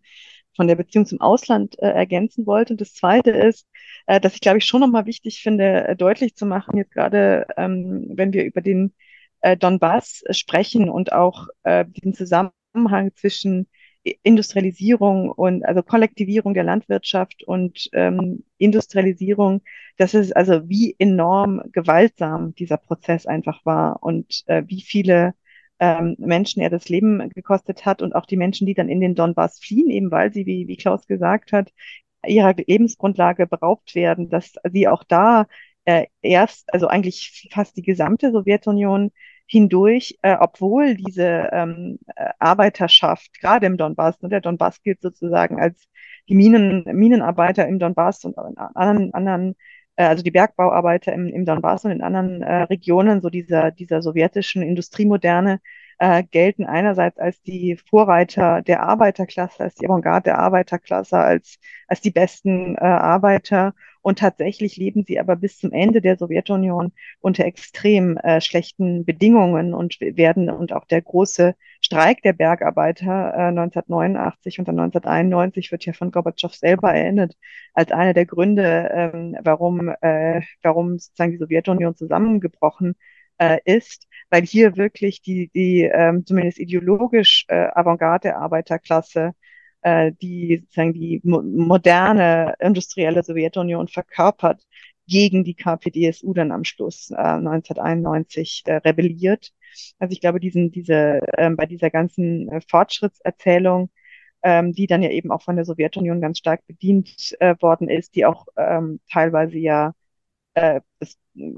von der Beziehung zum Ausland äh, ergänzen wollte. Und das Zweite ist, äh, dass ich glaube ich schon nochmal wichtig finde, äh, deutlich zu machen, jetzt gerade ähm, wenn wir über den äh, Donbass sprechen und auch äh, den Zusammenhang zwischen Industrialisierung und also Kollektivierung der Landwirtschaft und ähm, Industrialisierung, das ist also wie enorm gewaltsam dieser Prozess einfach war und äh, wie viele ähm, Menschen er das Leben gekostet hat und auch die Menschen, die dann in den Donbass fliehen, eben weil sie, wie, wie Klaus gesagt hat, ihrer Lebensgrundlage beraubt werden, dass sie auch da äh, erst, also eigentlich fast die gesamte Sowjetunion hindurch, äh, obwohl diese ähm, äh, Arbeiterschaft, gerade im Donbass, ne, der Donbass gilt sozusagen als die Minen, Minenarbeiter im Donbass und in anderen, anderen äh, also die Bergbauarbeiter im, im Donbass und in anderen äh, Regionen so dieser, dieser sowjetischen Industriemoderne äh, gelten einerseits als die Vorreiter der Arbeiterklasse, als die Avantgarde der Arbeiterklasse, als, als die besten äh, Arbeiter und tatsächlich leben sie aber bis zum Ende der Sowjetunion unter extrem äh, schlechten Bedingungen und werden und auch der große Streik der Bergarbeiter äh, 1989 und dann 1991 wird ja von Gorbatschow selber erinnert als einer der Gründe, ähm, warum, äh, warum sozusagen die Sowjetunion zusammengebrochen äh, ist, weil hier wirklich die, die ähm, zumindest ideologisch äh, Avantgarde der Arbeiterklasse äh, die sozusagen die mo moderne industrielle Sowjetunion verkörpert, gegen die KPDSU dann am Schluss äh, 1991 äh, rebelliert. Also ich glaube, diesen, diese, ähm, bei dieser ganzen äh, Fortschrittserzählung, ähm, die dann ja eben auch von der Sowjetunion ganz stark bedient äh, worden ist, die auch ähm, teilweise ja äh,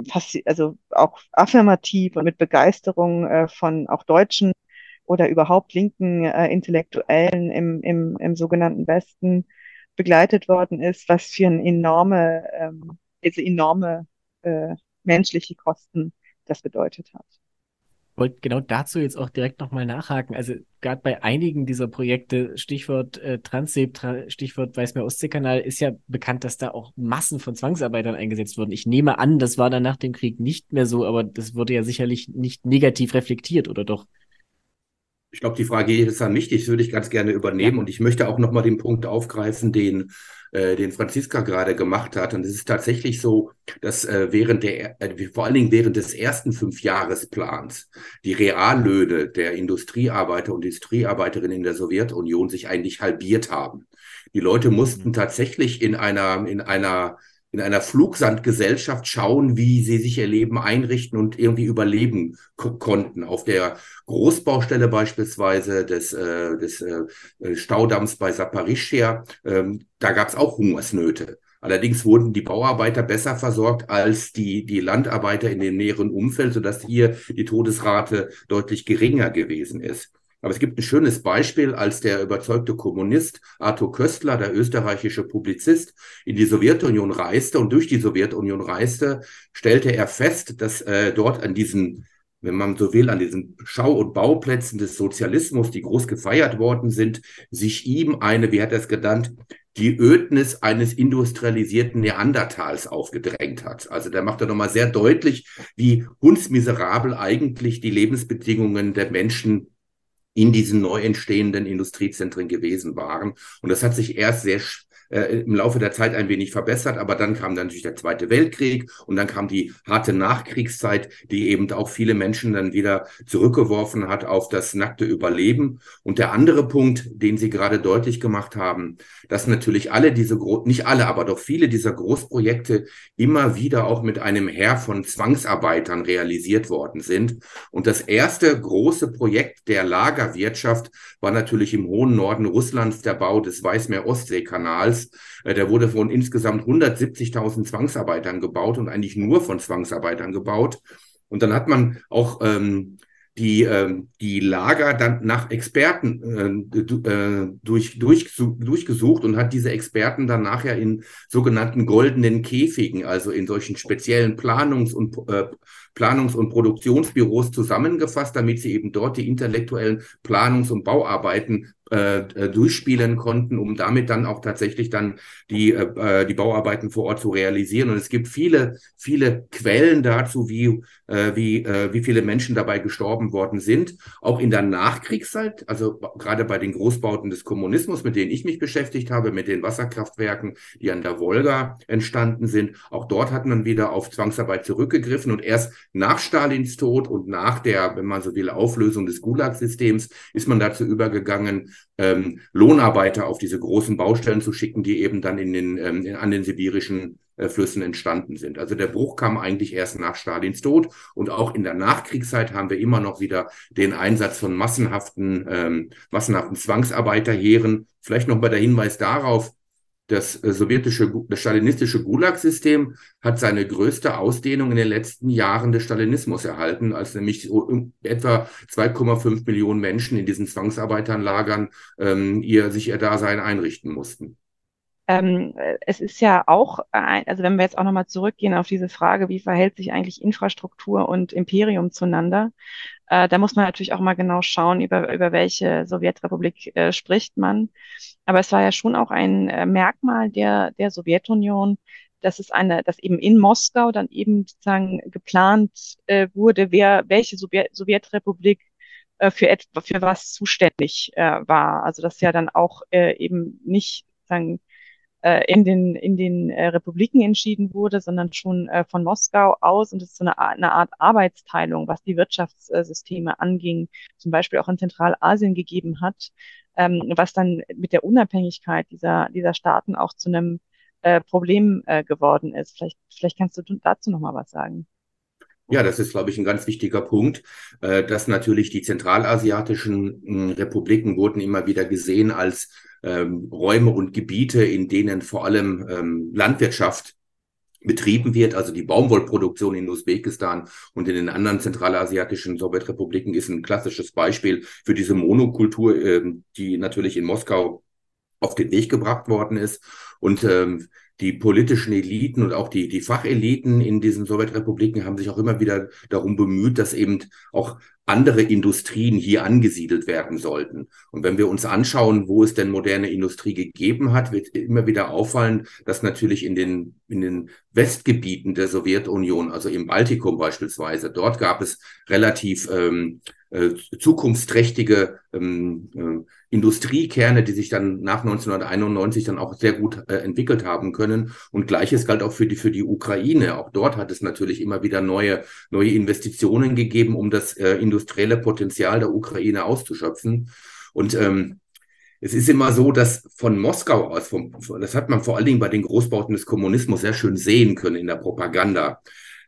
fast, also auch affirmativ und mit Begeisterung äh, von auch Deutschen oder überhaupt linken äh, Intellektuellen im, im, im sogenannten Westen begleitet worden ist, was für ein enorme, ähm, also enorme äh, menschliche Kosten das bedeutet hat. Ich wollte genau dazu jetzt auch direkt nochmal nachhaken. Also gerade bei einigen dieser Projekte, Stichwort äh, Transseb, Tra Stichwort Weißmeer-Ostsee-Kanal, ist ja bekannt, dass da auch Massen von Zwangsarbeitern eingesetzt wurden. Ich nehme an, das war dann nach dem Krieg nicht mehr so, aber das wurde ja sicherlich nicht negativ reflektiert, oder doch? Ich glaube, die Frage ist an mich, das würde ich ganz gerne übernehmen. Ja. Und ich möchte auch nochmal den Punkt aufgreifen, den, äh, den Franziska gerade gemacht hat. Und es ist tatsächlich so, dass äh, während der, äh, vor allen Dingen während des ersten Fünfjahresplans die Reallöhne der Industriearbeiter und Industriearbeiterinnen in der Sowjetunion sich eigentlich halbiert haben. Die Leute mussten mhm. tatsächlich in einer, in einer in einer Flugsandgesellschaft schauen, wie sie sich ihr Leben einrichten und irgendwie überleben konnten. Auf der Großbaustelle beispielsweise des, äh, des äh, Staudamms bei Saparischia, ähm, da gab es auch Hungersnöte. Allerdings wurden die Bauarbeiter besser versorgt als die, die Landarbeiter in dem näheren Umfeld, sodass hier die Todesrate deutlich geringer gewesen ist. Aber es gibt ein schönes Beispiel, als der überzeugte Kommunist Arthur Köstler, der österreichische Publizist, in die Sowjetunion reiste und durch die Sowjetunion reiste, stellte er fest, dass äh, dort an diesen wenn man so will, an diesen Schau- und Bauplätzen des Sozialismus, die groß gefeiert worden sind, sich ihm eine, wie hat er es genannt, die Ödnis eines industrialisierten Neandertals aufgedrängt hat. Also der macht da nochmal sehr deutlich, wie hundsmiserabel eigentlich die Lebensbedingungen der Menschen in diesen neu entstehenden Industriezentren gewesen waren. Und das hat sich erst sehr äh, im Laufe der Zeit ein wenig verbessert, aber dann kam dann natürlich der Zweite Weltkrieg und dann kam die harte Nachkriegszeit, die eben auch viele Menschen dann wieder zurückgeworfen hat auf das nackte Überleben. Und der andere Punkt, den Sie gerade deutlich gemacht haben, dass natürlich alle diese, nicht alle, aber doch viele dieser Großprojekte immer wieder auch mit einem Heer von Zwangsarbeitern realisiert worden sind. Und das erste große Projekt der Lagerwirtschaft war natürlich im hohen Norden Russlands der Bau des Weißmeer-Ostsee-Kanals. Äh, der wurde von insgesamt 170.000 Zwangsarbeitern gebaut und eigentlich nur von Zwangsarbeitern gebaut. Und dann hat man auch ähm, die, äh, die Lager dann nach Experten äh, äh, durch, durch, durchgesucht und hat diese Experten dann nachher in sogenannten goldenen Käfigen, also in solchen speziellen Planungs- und äh, Planungs- und Produktionsbüros zusammengefasst, damit sie eben dort die intellektuellen Planungs- und Bauarbeiten äh, äh, durchspielen konnten, um damit dann auch tatsächlich dann die, äh, die Bauarbeiten vor Ort zu realisieren. Und es gibt viele, viele Quellen dazu, wie, äh, wie, äh, wie viele Menschen dabei gestorben worden sind. Auch in der Nachkriegszeit, also gerade bei den Großbauten des Kommunismus, mit denen ich mich beschäftigt habe, mit den Wasserkraftwerken, die an der Wolga entstanden sind. Auch dort hat man wieder auf Zwangsarbeit zurückgegriffen und erst nach Stalins Tod und nach der, wenn man so will, Auflösung des Gulag-Systems ist man dazu übergegangen, ähm, Lohnarbeiter auf diese großen Baustellen zu schicken, die eben dann in den, ähm, an den sibirischen äh, Flüssen entstanden sind. Also der Bruch kam eigentlich erst nach Stalins Tod und auch in der Nachkriegszeit haben wir immer noch wieder den Einsatz von massenhaften, ähm, massenhaften Zwangsarbeiterheeren. Vielleicht noch mal der Hinweis darauf, das äh, sowjetische, das stalinistische Gulag-System hat seine größte Ausdehnung in den letzten Jahren des Stalinismus erhalten, als nämlich so etwa 2,5 Millionen Menschen in diesen Zwangsarbeiternlagern ähm, ihr sich ihr Dasein einrichten mussten. Ähm, es ist ja auch, ein, also wenn wir jetzt auch nochmal zurückgehen auf diese Frage, wie verhält sich eigentlich Infrastruktur und Imperium zueinander, äh, da muss man natürlich auch mal genau schauen, über, über welche Sowjetrepublik äh, spricht man. Aber es war ja schon auch ein äh, Merkmal der, der Sowjetunion, dass es eine, dass eben in Moskau dann eben sozusagen geplant äh, wurde, wer welche Sowjet Sowjetrepublik äh, für etwa für was zuständig äh, war. Also dass ja dann auch äh, eben nicht sagen äh, in den, in den äh, Republiken entschieden wurde, sondern schon äh, von Moskau aus und es ist so eine, eine Art Arbeitsteilung, was die Wirtschaftssysteme anging, zum Beispiel auch in Zentralasien gegeben hat, ähm, was dann mit der Unabhängigkeit dieser, dieser Staaten auch zu einem äh, Problem äh, geworden ist. Vielleicht, vielleicht kannst du dazu noch mal was sagen. Ja, das ist, glaube ich, ein ganz wichtiger Punkt, äh, dass natürlich die zentralasiatischen hm, Republiken wurden immer wieder gesehen als ähm, Räume und Gebiete, in denen vor allem ähm, Landwirtschaft betrieben wird. Also die Baumwollproduktion in Usbekistan und in den anderen zentralasiatischen Sowjetrepubliken ist ein klassisches Beispiel für diese Monokultur, ähm, die natürlich in Moskau auf den Weg gebracht worden ist. Und die politischen Eliten und auch die, die Facheliten in diesen Sowjetrepubliken haben sich auch immer wieder darum bemüht, dass eben auch andere Industrien hier angesiedelt werden sollten. Und wenn wir uns anschauen, wo es denn moderne Industrie gegeben hat, wird immer wieder auffallen, dass natürlich in den, in den Westgebieten der Sowjetunion, also im Baltikum beispielsweise, dort gab es relativ ähm, äh, zukunftsträchtige ähm, äh, Industriekerne, die sich dann nach 1991 dann auch sehr gut äh, entwickelt haben können. Und gleiches galt auch für die, für die Ukraine. Auch dort hat es natürlich immer wieder neue, neue Investitionen gegeben, um das äh, industrielle Potenzial der Ukraine auszuschöpfen. Und ähm, es ist immer so, dass von Moskau aus, vom, das hat man vor allen Dingen bei den Großbauten des Kommunismus sehr schön sehen können in der Propaganda.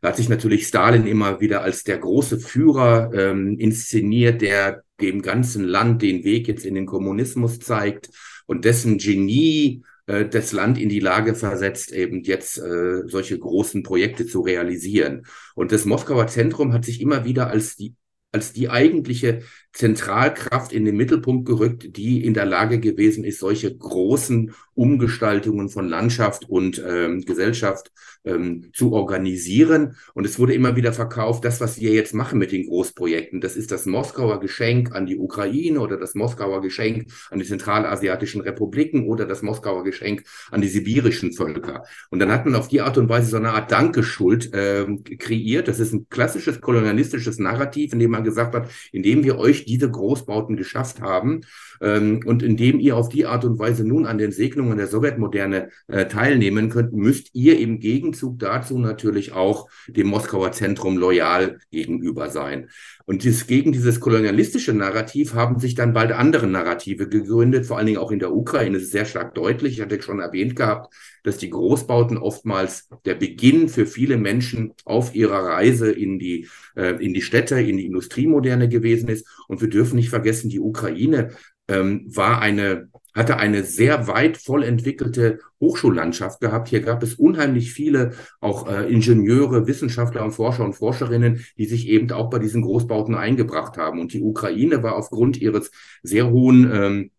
Hat sich natürlich Stalin immer wieder als der große Führer ähm, inszeniert, der dem ganzen Land den Weg jetzt in den Kommunismus zeigt und dessen Genie äh, das Land in die Lage versetzt, eben jetzt äh, solche großen Projekte zu realisieren. Und das Moskauer Zentrum hat sich immer wieder als die als die eigentliche Zentralkraft in den Mittelpunkt gerückt, die in der Lage gewesen ist, solche großen Umgestaltungen von Landschaft und ähm, Gesellschaft ähm, zu organisieren. Und es wurde immer wieder verkauft, das, was wir jetzt machen mit den Großprojekten, das ist das Moskauer Geschenk an die Ukraine oder das Moskauer Geschenk an die zentralasiatischen Republiken oder das Moskauer Geschenk an die sibirischen Völker. Und dann hat man auf die Art und Weise so eine Art Dankeschuld äh, kreiert. Das ist ein klassisches kolonialistisches Narrativ, in dem man gesagt hat, indem wir euch diese Großbauten geschafft haben ähm, und indem ihr auf die Art und Weise nun an den Segnungen der Sowjetmoderne äh, teilnehmen könnt, müsst ihr im Gegenzug dazu natürlich auch dem Moskauer Zentrum loyal gegenüber sein. Und dies, gegen dieses kolonialistische Narrativ haben sich dann bald andere Narrative gegründet, vor allen Dingen auch in der Ukraine. Das ist sehr stark deutlich. Ich hatte schon erwähnt gehabt, dass die Großbauten oftmals der Beginn für viele Menschen auf ihrer Reise in die, äh, in die Städte, in die Industriemoderne gewesen ist. Und wir dürfen nicht vergessen, die Ukraine ähm, war eine hatte eine sehr weit voll entwickelte Hochschullandschaft gehabt. Hier gab es unheimlich viele auch äh, Ingenieure, Wissenschaftler und Forscher und Forscherinnen, die sich eben auch bei diesen Großbauten eingebracht haben. Und die Ukraine war aufgrund ihres sehr hohen ähm,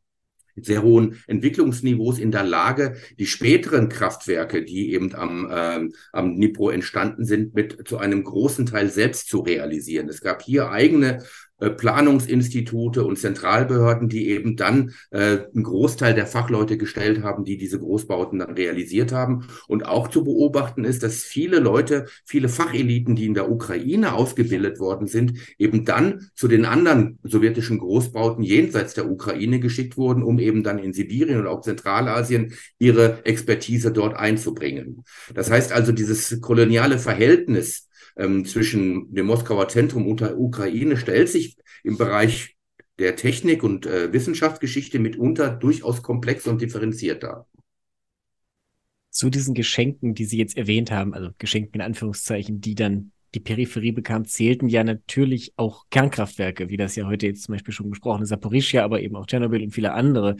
sehr hohen Entwicklungsniveaus in der Lage, die späteren Kraftwerke, die eben am, ähm, am Dnipro entstanden sind, mit zu einem großen Teil selbst zu realisieren. Es gab hier eigene Planungsinstitute und Zentralbehörden, die eben dann äh, einen Großteil der Fachleute gestellt haben, die diese Großbauten dann realisiert haben. Und auch zu beobachten ist, dass viele Leute, viele Facheliten, die in der Ukraine ausgebildet worden sind, eben dann zu den anderen sowjetischen Großbauten jenseits der Ukraine geschickt wurden, um eben dann in Sibirien und auch Zentralasien ihre Expertise dort einzubringen. Das heißt also, dieses koloniale Verhältnis ähm, zwischen dem Moskauer Zentrum und der Ukraine stellt sich im Bereich der Technik und äh, Wissenschaftsgeschichte mitunter durchaus komplex und differenziert dar. Zu diesen Geschenken, die Sie jetzt erwähnt haben, also Geschenken in Anführungszeichen, die dann die Peripherie bekam, zählten ja natürlich auch Kernkraftwerke, wie das ja heute jetzt zum Beispiel schon gesprochen ist, Saporischia, aber eben auch Tschernobyl und viele andere.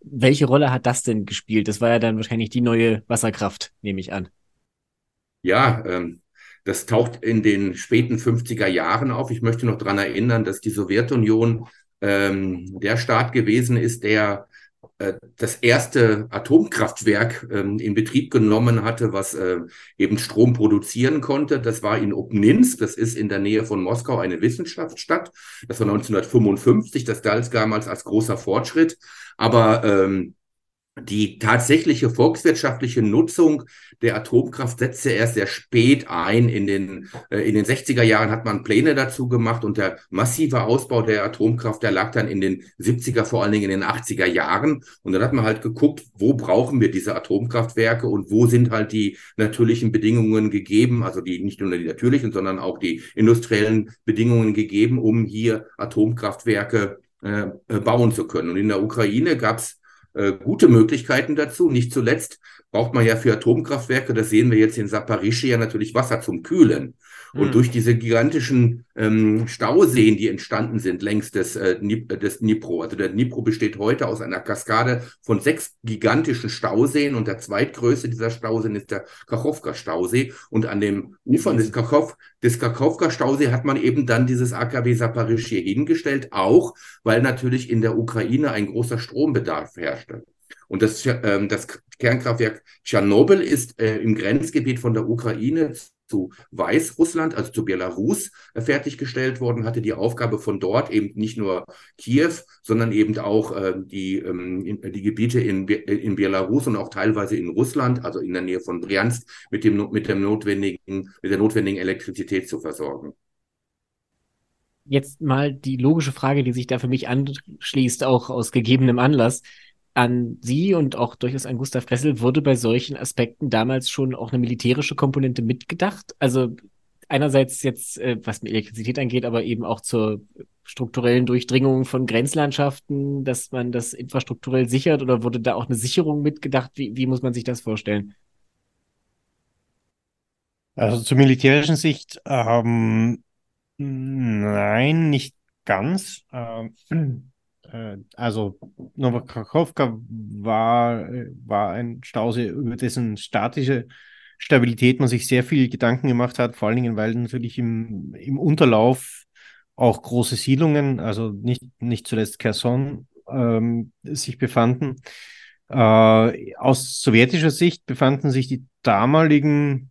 Welche Rolle hat das denn gespielt? Das war ja dann wahrscheinlich die neue Wasserkraft, nehme ich an. Ja, ähm, das taucht in den späten 50er Jahren auf. Ich möchte noch daran erinnern, dass die Sowjetunion ähm, der Staat gewesen ist, der äh, das erste Atomkraftwerk ähm, in Betrieb genommen hatte, was äh, eben Strom produzieren konnte. Das war in Obninsk, das ist in der Nähe von Moskau eine Wissenschaftsstadt. Das war 1955, das galt damals als großer Fortschritt. Aber ähm, die tatsächliche volkswirtschaftliche Nutzung der Atomkraft setzte erst sehr spät ein. In den, äh, in den 60er Jahren hat man Pläne dazu gemacht und der massive Ausbau der Atomkraft, der lag dann in den 70er, vor allen Dingen in den 80er Jahren. Und dann hat man halt geguckt, wo brauchen wir diese Atomkraftwerke und wo sind halt die natürlichen Bedingungen gegeben, also die nicht nur die natürlichen, sondern auch die industriellen Bedingungen gegeben, um hier Atomkraftwerke äh, äh bauen zu können. Und in der Ukraine gab es äh, gute Möglichkeiten dazu. Nicht zuletzt braucht man ja für Atomkraftwerke, das sehen wir jetzt in Saparischia, natürlich Wasser zum Kühlen. Und mhm. durch diese gigantischen ähm, Stauseen, die entstanden sind längs des, äh, des Dnipro, also der Dnipro besteht heute aus einer Kaskade von sechs gigantischen Stauseen und der zweitgrößte dieser Stauseen ist der Kachowka-Stausee. Und an dem Ufern des, Kachow, des Kachowka-Stausee hat man eben dann dieses AKW Saparischia hingestellt, auch weil natürlich in der Ukraine ein großer Strombedarf herrschte. Und das, ähm, das Kernkraftwerk Tschernobyl ist äh, im Grenzgebiet von der Ukraine zu Weißrussland, also zu Belarus, äh, fertiggestellt worden, hatte die Aufgabe von dort eben nicht nur Kiew, sondern eben auch äh, die, ähm, die Gebiete in, in Belarus und auch teilweise in Russland, also in der Nähe von Bryansk, mit, dem, mit, dem notwendigen, mit der notwendigen Elektrizität zu versorgen. Jetzt mal die logische Frage, die sich da für mich anschließt, auch aus gegebenem Anlass an Sie und auch durchaus an Gustav Gressel wurde bei solchen Aspekten damals schon auch eine militärische Komponente mitgedacht. Also einerseits jetzt, äh, was mit Elektrizität angeht, aber eben auch zur strukturellen Durchdringung von Grenzlandschaften, dass man das infrastrukturell sichert oder wurde da auch eine Sicherung mitgedacht? Wie, wie muss man sich das vorstellen? Also zur militärischen Sicht, ähm, nein, nicht ganz. Ähm, äh, also Novakakowka war, war ein Stausee, über dessen statische Stabilität man sich sehr viel Gedanken gemacht hat, vor allen Dingen, weil natürlich im, im Unterlauf auch große Siedlungen, also nicht, nicht zuletzt Kherson, ähm, sich befanden. Äh, aus sowjetischer Sicht befanden sich die damaligen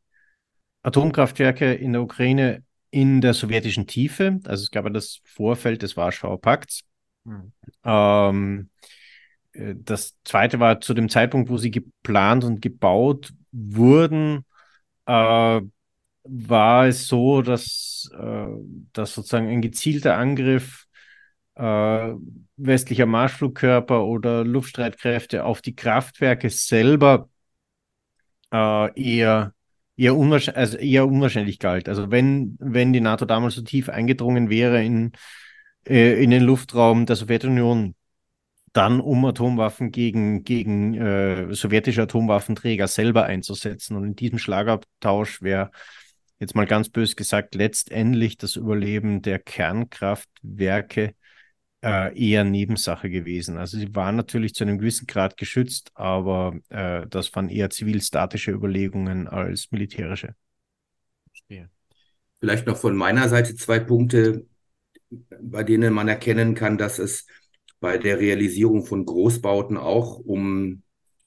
Atomkraftwerke in der Ukraine in der sowjetischen Tiefe. Also es gab ja das Vorfeld des Warschauer Pakts. Mhm. Ähm, äh, das zweite war zu dem Zeitpunkt, wo sie geplant und gebaut wurden, äh, war es so, dass, äh, dass sozusagen ein gezielter Angriff äh, westlicher Marschflugkörper oder Luftstreitkräfte auf die Kraftwerke selber äh, eher, eher, unwahrscheinlich, also eher unwahrscheinlich galt. Also wenn, wenn die NATO damals so tief eingedrungen wäre in, äh, in den Luftraum der Sowjetunion, dann um Atomwaffen gegen, gegen äh, sowjetische Atomwaffenträger selber einzusetzen. Und in diesem Schlagabtausch wäre jetzt mal ganz bös gesagt letztendlich das Überleben der Kernkraftwerke äh, eher Nebensache gewesen. Also sie waren natürlich zu einem gewissen Grad geschützt, aber äh, das waren eher zivilstatische Überlegungen als militärische. Vielleicht noch von meiner Seite zwei Punkte, bei denen man erkennen kann, dass es bei der Realisierung von Großbauten auch um,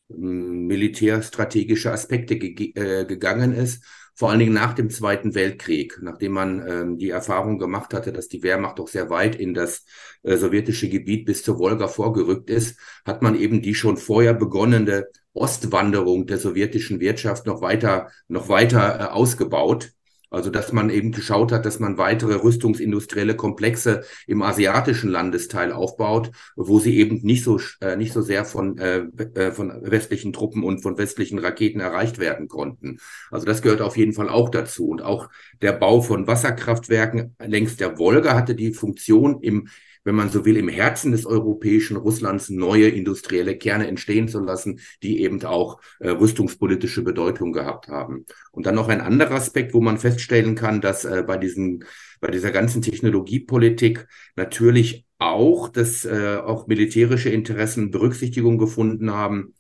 militärstrategische Aspekte ge äh, gegangen ist vor allen Dingen nach dem Zweiten Weltkrieg, nachdem man ähm, die Erfahrung gemacht hatte, dass die Wehrmacht doch sehr weit in das äh, sowjetische Gebiet bis zur Wolga vorgerückt ist, hat man eben die schon vorher begonnene Ostwanderung der sowjetischen Wirtschaft noch weiter, noch weiter äh, ausgebaut. Also, dass man eben geschaut hat, dass man weitere rüstungsindustrielle Komplexe im asiatischen Landesteil aufbaut, wo sie eben nicht so, äh, nicht so sehr von, äh, äh, von westlichen Truppen und von westlichen Raketen erreicht werden konnten. Also, das gehört auf jeden Fall auch dazu. Und auch der Bau von Wasserkraftwerken längs der Wolga hatte die Funktion, im wenn man so will, im Herzen des europäischen Russlands neue industrielle Kerne entstehen zu lassen, die eben auch äh, rüstungspolitische Bedeutung gehabt haben. Und dann noch ein anderer Aspekt, wo man feststellen kann, dass äh, bei diesen bei dieser ganzen Technologiepolitik natürlich auch, dass äh, auch militärische Interessen Berücksichtigung gefunden haben.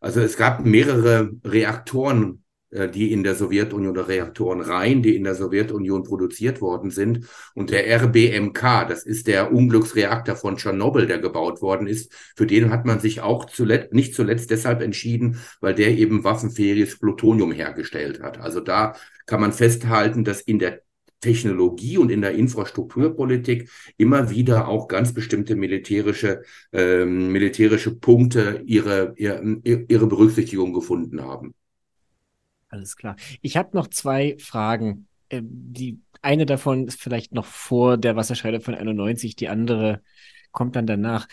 Also es gab mehrere Reaktoren die in der Sowjetunion oder Reaktoren rein, die in der Sowjetunion produziert worden sind. Und der RBMK, das ist der Unglücksreaktor von Tschernobyl, der gebaut worden ist, für den hat man sich auch zuletzt, nicht zuletzt deshalb entschieden, weil der eben waffenfähiges Plutonium hergestellt hat. Also da kann man festhalten, dass in der Technologie und in der Infrastrukturpolitik immer wieder auch ganz bestimmte militärische, ähm, militärische Punkte ihre, ihre, ihre Berücksichtigung gefunden haben. Alles klar. Ich habe noch zwei Fragen. Äh, die eine davon ist vielleicht noch vor der Wasserscheide von 91, die andere kommt dann danach.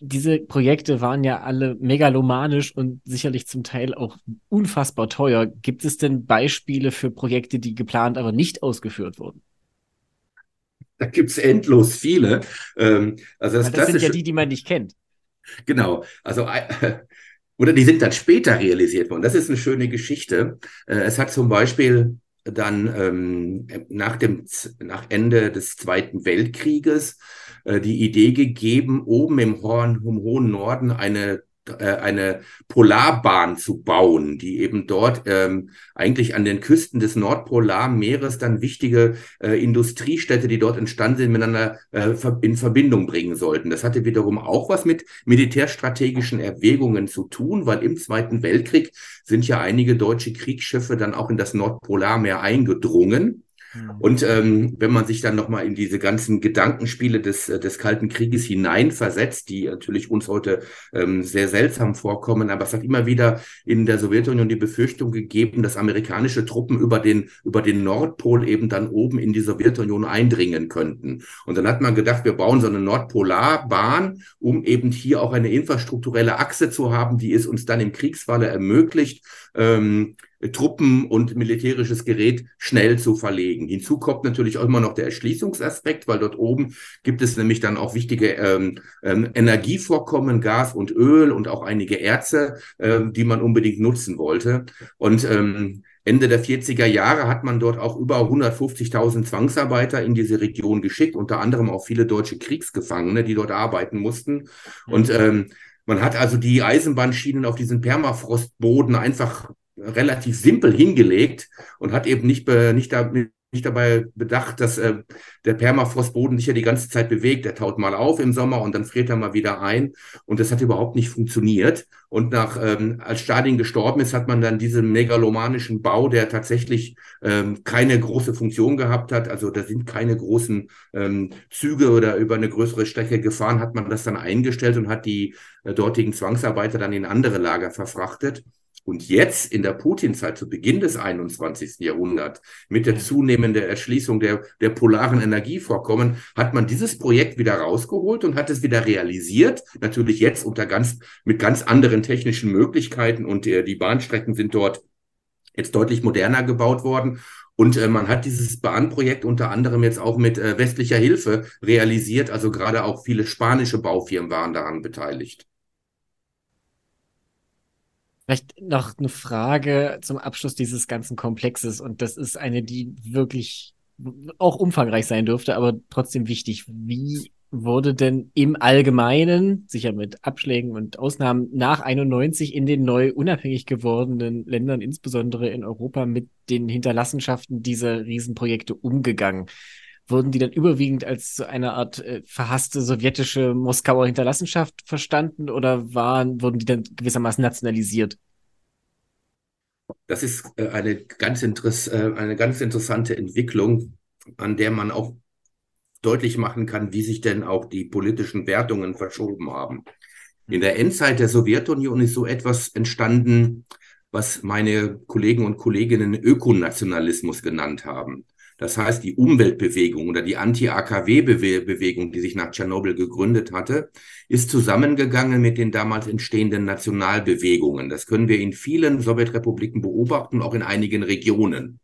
Diese Projekte waren ja alle megalomanisch und sicherlich zum Teil auch unfassbar teuer. Gibt es denn Beispiele für Projekte, die geplant, aber nicht ausgeführt wurden? Da gibt es endlos viele. Ähm, also das, das sind ja die, die man nicht kennt. Genau. Also äh, oder die sind dann später realisiert worden. Das ist eine schöne Geschichte. Äh, es hat zum Beispiel dann ähm, nach dem nach Ende des Zweiten Weltkrieges äh, die Idee gegeben, oben im, Horn, im hohen Norden eine eine Polarbahn zu bauen, die eben dort ähm, eigentlich an den Küsten des Nordpolarmeeres dann wichtige äh, Industriestädte, die dort entstanden sind, miteinander äh, in Verbindung bringen sollten. Das hatte wiederum auch was mit militärstrategischen Erwägungen zu tun, weil im Zweiten Weltkrieg sind ja einige deutsche Kriegsschiffe dann auch in das Nordpolarmeer eingedrungen. Mhm. Und ähm, wenn man sich dann nochmal in diese ganzen Gedankenspiele des, äh, des Kalten Krieges hineinversetzt, die natürlich uns heute ähm, sehr seltsam vorkommen, aber es hat immer wieder in der Sowjetunion die Befürchtung gegeben, dass amerikanische Truppen über den, über den Nordpol eben dann oben in die Sowjetunion eindringen könnten. Und dann hat man gedacht, wir bauen so eine Nordpolarbahn, um eben hier auch eine infrastrukturelle Achse zu haben, die es uns dann im Kriegsfalle ermöglicht, ähm, Truppen und militärisches Gerät schnell zu verlegen. Hinzu kommt natürlich auch immer noch der Erschließungsaspekt, weil dort oben gibt es nämlich dann auch wichtige ähm, ähm, Energievorkommen, Gas und Öl und auch einige Erze, ähm, die man unbedingt nutzen wollte. Und ähm, Ende der 40er Jahre hat man dort auch über 150.000 Zwangsarbeiter in diese Region geschickt, unter anderem auch viele deutsche Kriegsgefangene, die dort arbeiten mussten. Und ähm, man hat also die Eisenbahnschienen auf diesen Permafrostboden einfach relativ simpel hingelegt und hat eben nicht, nicht damit nicht dabei bedacht, dass äh, der Permafrostboden sich ja die ganze Zeit bewegt. Der taut mal auf im Sommer und dann friert er mal wieder ein. Und das hat überhaupt nicht funktioniert. Und nach, ähm, als Stalin gestorben ist, hat man dann diesen megalomanischen Bau, der tatsächlich ähm, keine große Funktion gehabt hat. Also da sind keine großen ähm, Züge oder über eine größere Strecke gefahren, hat man das dann eingestellt und hat die äh, dortigen Zwangsarbeiter dann in andere Lager verfrachtet. Und jetzt in der Putin-Zeit, zu Beginn des 21. Jahrhunderts, mit der zunehmenden Erschließung der, der polaren Energievorkommen, hat man dieses Projekt wieder rausgeholt und hat es wieder realisiert. Natürlich jetzt unter ganz, mit ganz anderen technischen Möglichkeiten und äh, die Bahnstrecken sind dort jetzt deutlich moderner gebaut worden. Und äh, man hat dieses Bahnprojekt unter anderem jetzt auch mit äh, westlicher Hilfe realisiert. Also gerade auch viele spanische Baufirmen waren daran beteiligt. Vielleicht noch eine Frage zum Abschluss dieses ganzen Komplexes. Und das ist eine, die wirklich auch umfangreich sein dürfte, aber trotzdem wichtig. Wie wurde denn im Allgemeinen, sicher mit Abschlägen und Ausnahmen, nach 91 in den neu unabhängig gewordenen Ländern, insbesondere in Europa, mit den Hinterlassenschaften dieser Riesenprojekte umgegangen? Wurden die dann überwiegend als so eine Art äh, verhasste sowjetische Moskauer Hinterlassenschaft verstanden oder waren, wurden die dann gewissermaßen nationalisiert? Das ist äh, eine ganz, äh, eine ganz interessante Entwicklung, an der man auch deutlich machen kann, wie sich denn auch die politischen Wertungen verschoben haben. In der Endzeit der Sowjetunion ist so etwas entstanden, was meine Kollegen und Kolleginnen Ökonationalismus genannt haben. Das heißt, die Umweltbewegung oder die Anti-AKW-Bewegung, die sich nach Tschernobyl gegründet hatte, ist zusammengegangen mit den damals entstehenden Nationalbewegungen. Das können wir in vielen Sowjetrepubliken beobachten, auch in einigen Regionen.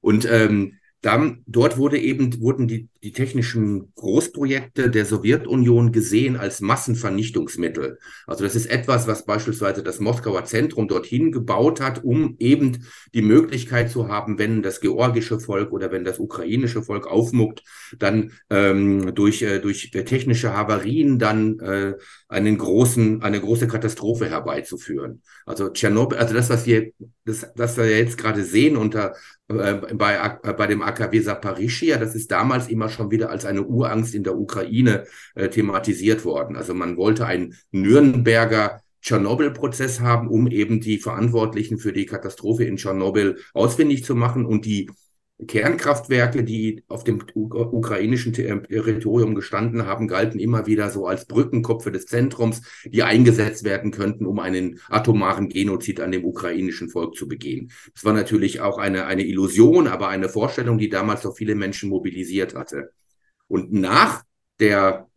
Und ähm, dann, dort wurde eben, wurden die, die technischen Großprojekte der Sowjetunion gesehen als Massenvernichtungsmittel. Also das ist etwas, was beispielsweise das Moskauer Zentrum dorthin gebaut hat, um eben die Möglichkeit zu haben, wenn das georgische Volk oder wenn das ukrainische Volk aufmuckt, dann ähm, durch, äh, durch technische Havarien dann äh, einen großen, eine große Katastrophe herbeizuführen. Also Tschernobyl, also das, was wir, das, das wir jetzt gerade sehen unter äh, bei, äh, bei dem AKW Saparischia, das ist damals immer schon wieder als eine Urangst in der Ukraine äh, thematisiert worden. Also man wollte einen Nürnberger Tschernobyl-Prozess haben, um eben die Verantwortlichen für die Katastrophe in Tschernobyl ausfindig zu machen und die Kernkraftwerke, die auf dem ukrainischen Territorium gestanden haben, galten immer wieder so als Brückenkopfe des Zentrums, die eingesetzt werden könnten, um einen atomaren Genozid an dem ukrainischen Volk zu begehen. Das war natürlich auch eine, eine Illusion, aber eine Vorstellung, die damals doch viele Menschen mobilisiert hatte. Und nach der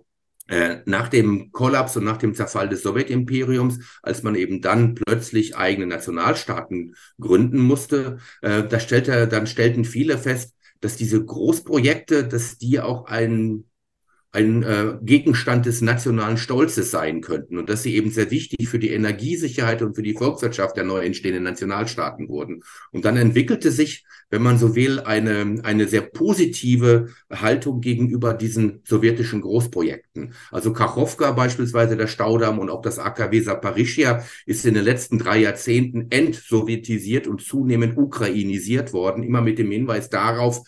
nach dem Kollaps und nach dem Zerfall des Sowjetimperiums, als man eben dann plötzlich eigene Nationalstaaten gründen musste, äh, da stellte, dann stellten viele fest, dass diese Großprojekte, dass die auch ein ein äh, Gegenstand des nationalen Stolzes sein könnten und dass sie eben sehr wichtig für die Energiesicherheit und für die Volkswirtschaft der neu entstehenden Nationalstaaten wurden. Und dann entwickelte sich, wenn man so will, eine, eine sehr positive Haltung gegenüber diesen sowjetischen Großprojekten. Also Kachowka beispielsweise, der Staudamm und auch das AKW Saparischia ist in den letzten drei Jahrzehnten entsowjetisiert und zunehmend ukrainisiert worden, immer mit dem Hinweis darauf,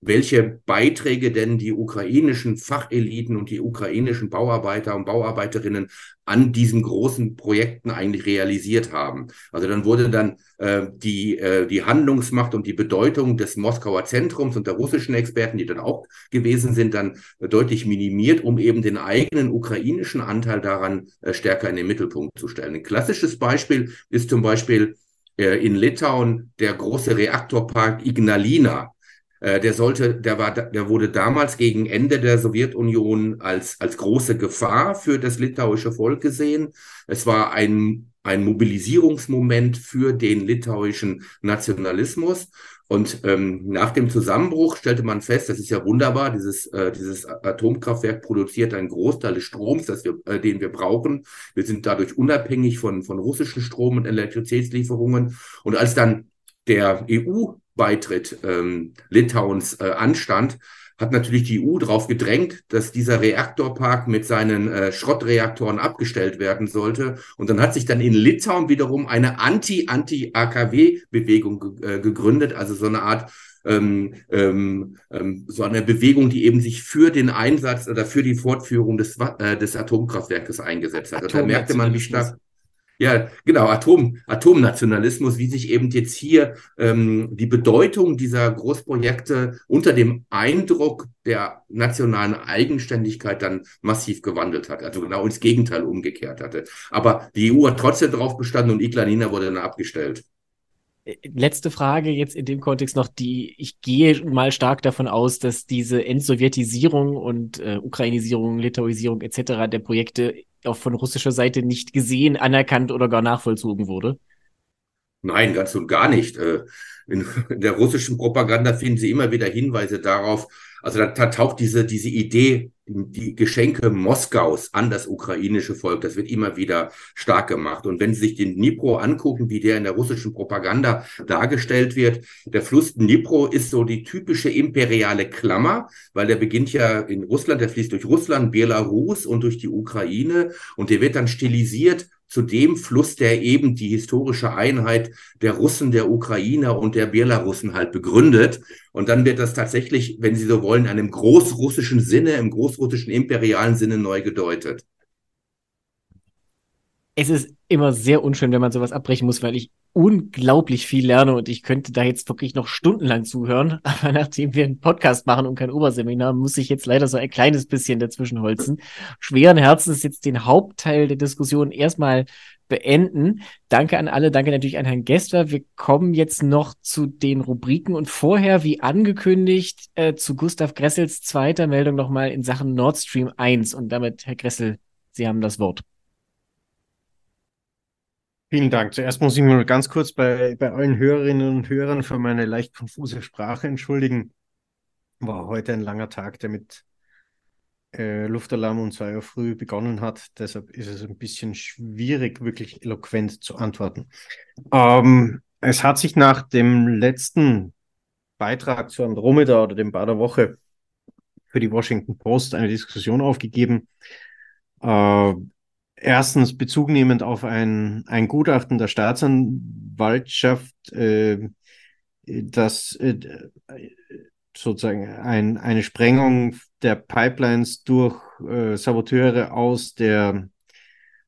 welche Beiträge denn die ukrainischen Facheliten und die ukrainischen Bauarbeiter und Bauarbeiterinnen an diesen großen Projekten eigentlich realisiert haben. Also dann wurde dann äh, die, äh, die Handlungsmacht und die Bedeutung des Moskauer Zentrums und der russischen Experten, die dann auch gewesen sind, dann deutlich minimiert, um eben den eigenen ukrainischen Anteil daran äh, stärker in den Mittelpunkt zu stellen. Ein klassisches Beispiel ist zum Beispiel äh, in Litauen der große Reaktorpark Ignalina der sollte, der war, der wurde damals gegen Ende der Sowjetunion als, als große Gefahr für das litauische Volk gesehen. Es war ein, ein Mobilisierungsmoment für den litauischen Nationalismus. Und ähm, nach dem Zusammenbruch stellte man fest, das ist ja wunderbar, dieses, äh, dieses Atomkraftwerk produziert einen Großteil des Stroms, das wir, äh, den wir brauchen. Wir sind dadurch unabhängig von, von russischen Strom- und Elektrizitätslieferungen. Und als dann der EU Beitritt ähm, Litauens äh, anstand, hat natürlich die EU darauf gedrängt, dass dieser Reaktorpark mit seinen äh, Schrottreaktoren abgestellt werden sollte. Und dann hat sich dann in Litauen wiederum eine Anti-Anti-AKW-Bewegung ge äh, gegründet, also so eine Art ähm, ähm, ähm, so eine Bewegung, die eben sich für den Einsatz oder für die Fortführung des, äh, des Atomkraftwerkes eingesetzt hat. Und da merkte man, wie stark ja, genau, Atom, Atomnationalismus, wie sich eben jetzt hier ähm, die Bedeutung dieser Großprojekte unter dem Eindruck der nationalen Eigenständigkeit dann massiv gewandelt hat. Also genau ins Gegenteil umgekehrt hatte. Aber die EU hat trotzdem darauf bestanden und Iglanina wurde dann abgestellt. Letzte Frage jetzt in dem Kontext noch, die ich gehe mal stark davon aus, dass diese Entsowjetisierung und äh, Ukrainisierung, Litauisierung etc. der Projekte auch von russischer Seite nicht gesehen, anerkannt oder gar nachvollzogen wurde? Nein, ganz und gar nicht. Äh, in der russischen Propaganda finden Sie immer wieder Hinweise darauf, also da, da taucht diese, diese Idee, die Geschenke Moskaus an das ukrainische Volk, das wird immer wieder stark gemacht. Und wenn Sie sich den Dnipro angucken, wie der in der russischen Propaganda dargestellt wird, der Fluss Dnipro ist so die typische imperiale Klammer, weil der beginnt ja in Russland, der fließt durch Russland, Belarus und durch die Ukraine und der wird dann stilisiert zu dem Fluss, der eben die historische Einheit der Russen, der Ukrainer und der Belarussen halt begründet. Und dann wird das tatsächlich, wenn Sie so wollen, in einem großrussischen Sinne, im großrussischen imperialen Sinne neu gedeutet. Es ist immer sehr unschön, wenn man sowas abbrechen muss, weil ich unglaublich viel lerne und ich könnte da jetzt wirklich noch stundenlang zuhören. Aber nachdem wir einen Podcast machen und kein Oberseminar, muss ich jetzt leider so ein kleines bisschen dazwischen holzen. Schweren Herzens jetzt den Hauptteil der Diskussion erstmal beenden. Danke an alle, danke natürlich an Herrn Gester. Wir kommen jetzt noch zu den Rubriken und vorher, wie angekündigt, äh, zu Gustav Gressels zweiter Meldung nochmal in Sachen Nord Stream 1. Und damit, Herr Gressel, Sie haben das Wort. Vielen Dank. Zuerst muss ich mich ganz kurz bei, bei allen Hörerinnen und Hörern für meine leicht konfuse Sprache entschuldigen. War heute ein langer Tag, der mit äh, Luftalarm um zwei Uhr früh begonnen hat. Deshalb ist es ein bisschen schwierig, wirklich eloquent zu antworten. Ähm, es hat sich nach dem letzten Beitrag zu Andromeda oder dem Bar der Woche für die Washington Post eine Diskussion aufgegeben. Äh, erstens Bezug nehmend auf ein, ein Gutachten der Staatsanwaltschaft, äh, das äh, sozusagen ein, eine Sprengung der Pipelines durch äh, Saboteure aus der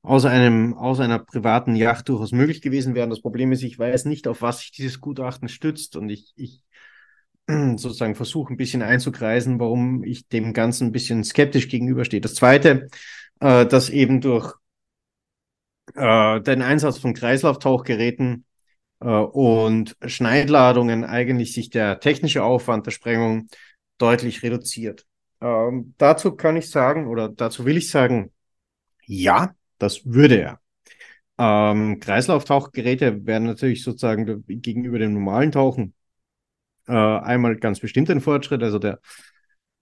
aus einem aus einer privaten Yacht durchaus möglich gewesen wäre. Das Problem ist, ich weiß nicht, auf was sich dieses Gutachten stützt und ich, ich sozusagen versuche ein bisschen einzukreisen, warum ich dem Ganzen ein bisschen skeptisch gegenüberstehe. Das Zweite, äh, dass eben durch äh, den Einsatz von Kreislauftauchgeräten äh, und Schneidladungen eigentlich sich der technische Aufwand der Sprengung deutlich reduziert. Ähm, dazu kann ich sagen, oder dazu will ich sagen, ja, das würde er. Ähm, Kreislauftauchgeräte werden natürlich sozusagen gegenüber dem normalen Tauchen äh, einmal ganz bestimmt ein Fortschritt. Also der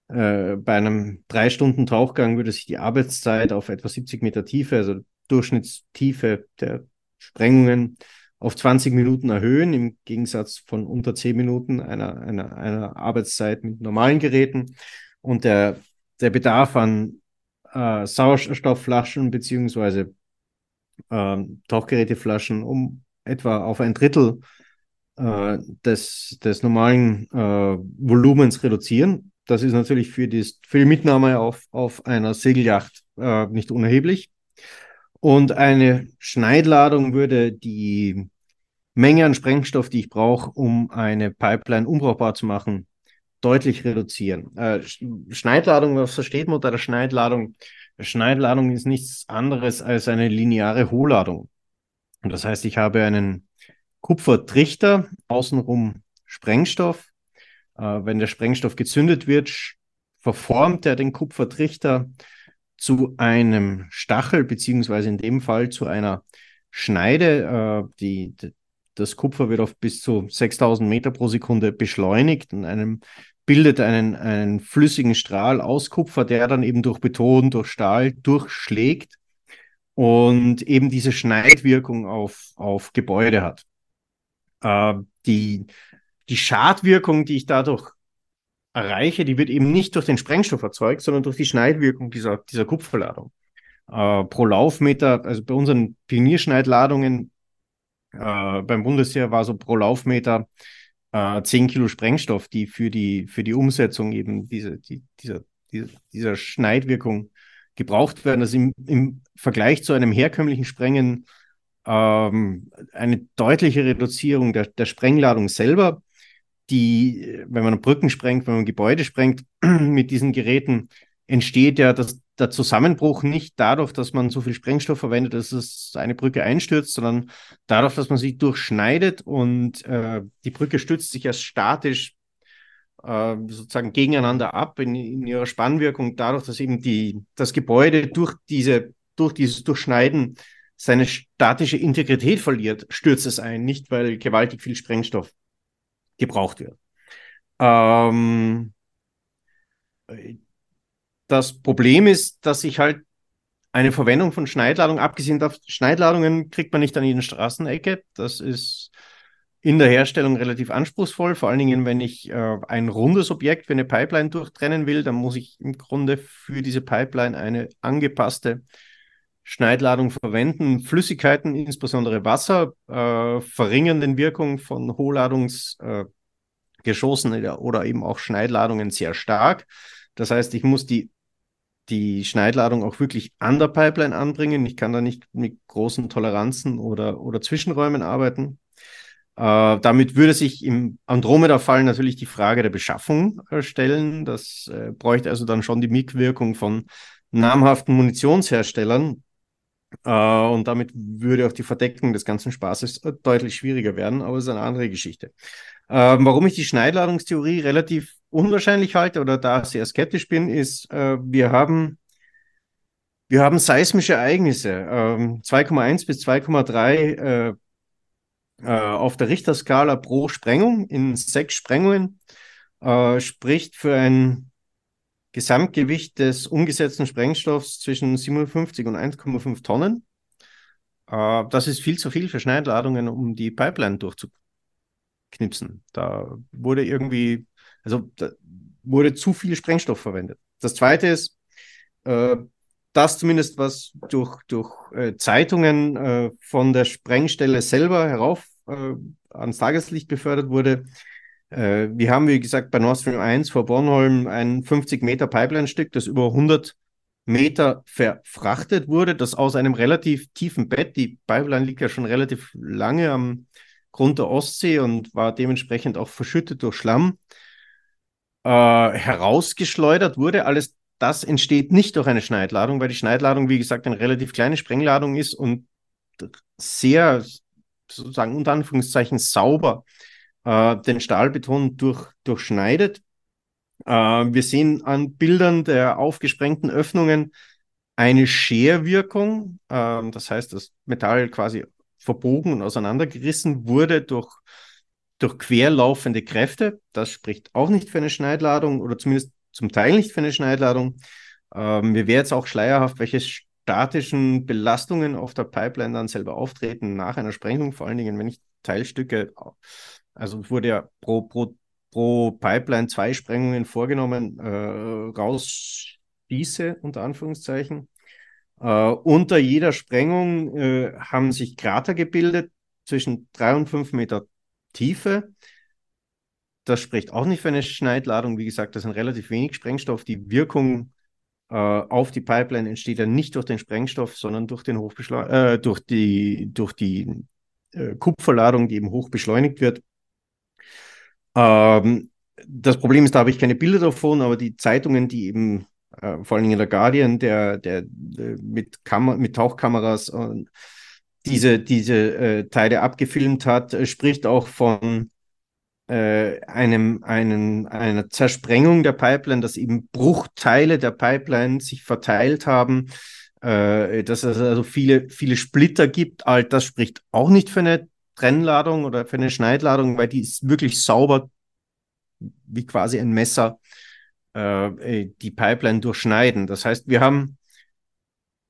äh, bei einem drei Stunden Tauchgang würde sich die Arbeitszeit auf etwa 70 Meter Tiefe, also Durchschnittstiefe der Sprengungen auf 20 Minuten erhöhen, im Gegensatz von unter 10 Minuten einer, einer, einer Arbeitszeit mit normalen Geräten. Und der, der Bedarf an äh, Sauerstoffflaschen beziehungsweise äh, Tauchgeräteflaschen um etwa auf ein Drittel äh, des, des normalen äh, Volumens reduzieren. Das ist natürlich für, die, für die Mitnahme auf, auf einer Segelyacht äh, nicht unerheblich. Und eine Schneidladung würde die Menge an Sprengstoff, die ich brauche, um eine Pipeline unbrauchbar zu machen, deutlich reduzieren. Äh, Schneidladung, was versteht man unter der Schneidladung? Schneidladung ist nichts anderes als eine lineare Hohlladung. Und das heißt, ich habe einen Kupfertrichter, außenrum Sprengstoff. Äh, wenn der Sprengstoff gezündet wird, verformt er den Kupfertrichter zu einem Stachel, beziehungsweise in dem Fall zu einer Schneide. Äh, die, das Kupfer wird auf bis zu 6000 Meter pro Sekunde beschleunigt und einem bildet einen, einen flüssigen Strahl aus Kupfer, der dann eben durch Beton, durch Stahl durchschlägt und eben diese Schneidwirkung auf, auf Gebäude hat. Äh, die, die Schadwirkung, die ich dadurch erreiche, die wird eben nicht durch den Sprengstoff erzeugt, sondern durch die Schneidwirkung dieser, dieser Kupferladung. Äh, pro Laufmeter, also bei unseren Pionierschneidladungen äh, beim Bundesheer war so pro Laufmeter äh, 10 Kilo Sprengstoff, die für die, für die Umsetzung eben diese, die, dieser, dieser, dieser Schneidwirkung gebraucht werden. Das ist im, im Vergleich zu einem herkömmlichen Sprengen ähm, eine deutliche Reduzierung der, der Sprengladung selber, die, wenn man Brücken sprengt, wenn man Gebäude sprengt, mit diesen Geräten entsteht ja das, der Zusammenbruch nicht dadurch, dass man so viel Sprengstoff verwendet, dass es eine Brücke einstürzt, sondern dadurch, dass man sie durchschneidet und äh, die Brücke stützt sich erst statisch äh, sozusagen gegeneinander ab in, in, ihrer Spannwirkung, dadurch, dass eben die, das Gebäude durch, diese, durch dieses Durchschneiden seine statische Integrität verliert, stürzt es ein, nicht weil gewaltig viel Sprengstoff gebraucht wird. Ähm, das Problem ist, dass ich halt eine Verwendung von Schneidladungen, abgesehen davon, Schneidladungen kriegt man nicht an jeden Straßenecke. Das ist in der Herstellung relativ anspruchsvoll, vor allen Dingen, wenn ich äh, ein rundes Objekt wie eine Pipeline durchtrennen will, dann muss ich im Grunde für diese Pipeline eine angepasste Schneidladung verwenden. Flüssigkeiten, insbesondere Wasser, äh, verringern den Wirkung von Hochladungsgeschossen äh, oder eben auch Schneidladungen sehr stark. Das heißt, ich muss die, die Schneidladung auch wirklich an der Pipeline anbringen. Ich kann da nicht mit großen Toleranzen oder, oder Zwischenräumen arbeiten. Äh, damit würde sich im Andromeda-Fall natürlich die Frage der Beschaffung äh, stellen. Das äh, bräuchte also dann schon die Mitwirkung von namhaften Munitionsherstellern. Äh, und damit würde auch die Verdeckung des ganzen Spaßes äh, deutlich schwieriger werden, aber es ist eine andere Geschichte. Ähm, warum ich die Schneidladungstheorie relativ unwahrscheinlich halte oder da sehr skeptisch bin, ist, äh, wir haben wir haben seismische Ereignisse, ähm, 2,1 bis 2,3 äh, auf der Richterskala pro Sprengung in sechs Sprengungen spricht für ein Gesamtgewicht des umgesetzten Sprengstoffs zwischen 57 und 1,5 Tonnen. Äh, das ist viel zu viel für Schneidladungen, um die Pipeline durchzuknipsen. Da wurde irgendwie, also da wurde zu viel Sprengstoff verwendet. Das zweite ist, äh, das zumindest, was durch, durch äh, Zeitungen äh, von der Sprengstelle selber herauf äh, ans Tageslicht befördert wurde. Äh, wir haben, wie gesagt, bei Nord Stream 1 vor Bornholm ein 50 Meter Pipeline-Stück, das über 100 Meter verfrachtet wurde, das aus einem relativ tiefen Bett, die Pipeline liegt ja schon relativ lange am Grund der Ostsee und war dementsprechend auch verschüttet durch Schlamm, äh, herausgeschleudert wurde. Alles das entsteht nicht durch eine Schneidladung, weil die Schneidladung, wie gesagt, eine relativ kleine Sprengladung ist und sehr, sozusagen unter Anführungszeichen, sauber äh, den Stahlbeton durch, durchschneidet. Äh, wir sehen an Bildern der aufgesprengten Öffnungen eine Scherwirkung. Äh, das heißt, das Metall quasi verbogen und auseinandergerissen wurde durch, durch querlaufende Kräfte. Das spricht auch nicht für eine Schneidladung oder zumindest zum Teil nicht für eine Schneidladung. Ähm, mir wäre jetzt auch schleierhaft, welche statischen Belastungen auf der Pipeline dann selber auftreten nach einer Sprengung, vor allen Dingen, wenn ich Teilstücke, also wurde ja pro, pro, pro Pipeline zwei Sprengungen vorgenommen, äh, rausschieße, unter Anführungszeichen. Äh, unter jeder Sprengung äh, haben sich Krater gebildet zwischen drei und fünf Meter Tiefe. Das spricht auch nicht für eine Schneidladung. Wie gesagt, das sind relativ wenig Sprengstoff. Die Wirkung äh, auf die Pipeline entsteht ja nicht durch den Sprengstoff, sondern durch, den äh, durch die, durch die äh, Kupferladung, die eben hoch beschleunigt wird. Ähm, das Problem ist, da habe ich keine Bilder davon, aber die Zeitungen, die eben äh, vor allen Dingen der Guardian, der, der, der mit, Kam mit Tauchkameras diese, diese äh, Teile abgefilmt hat, äh, spricht auch von äh, einem, einen, einer Zersprengung der Pipeline, dass eben Bruchteile der Pipeline sich verteilt haben, äh, dass es also viele, viele Splitter gibt. All das spricht auch nicht für eine Trennladung oder für eine Schneidladung, weil die ist wirklich sauber, wie quasi ein Messer, äh, die Pipeline durchschneiden. Das heißt, wir haben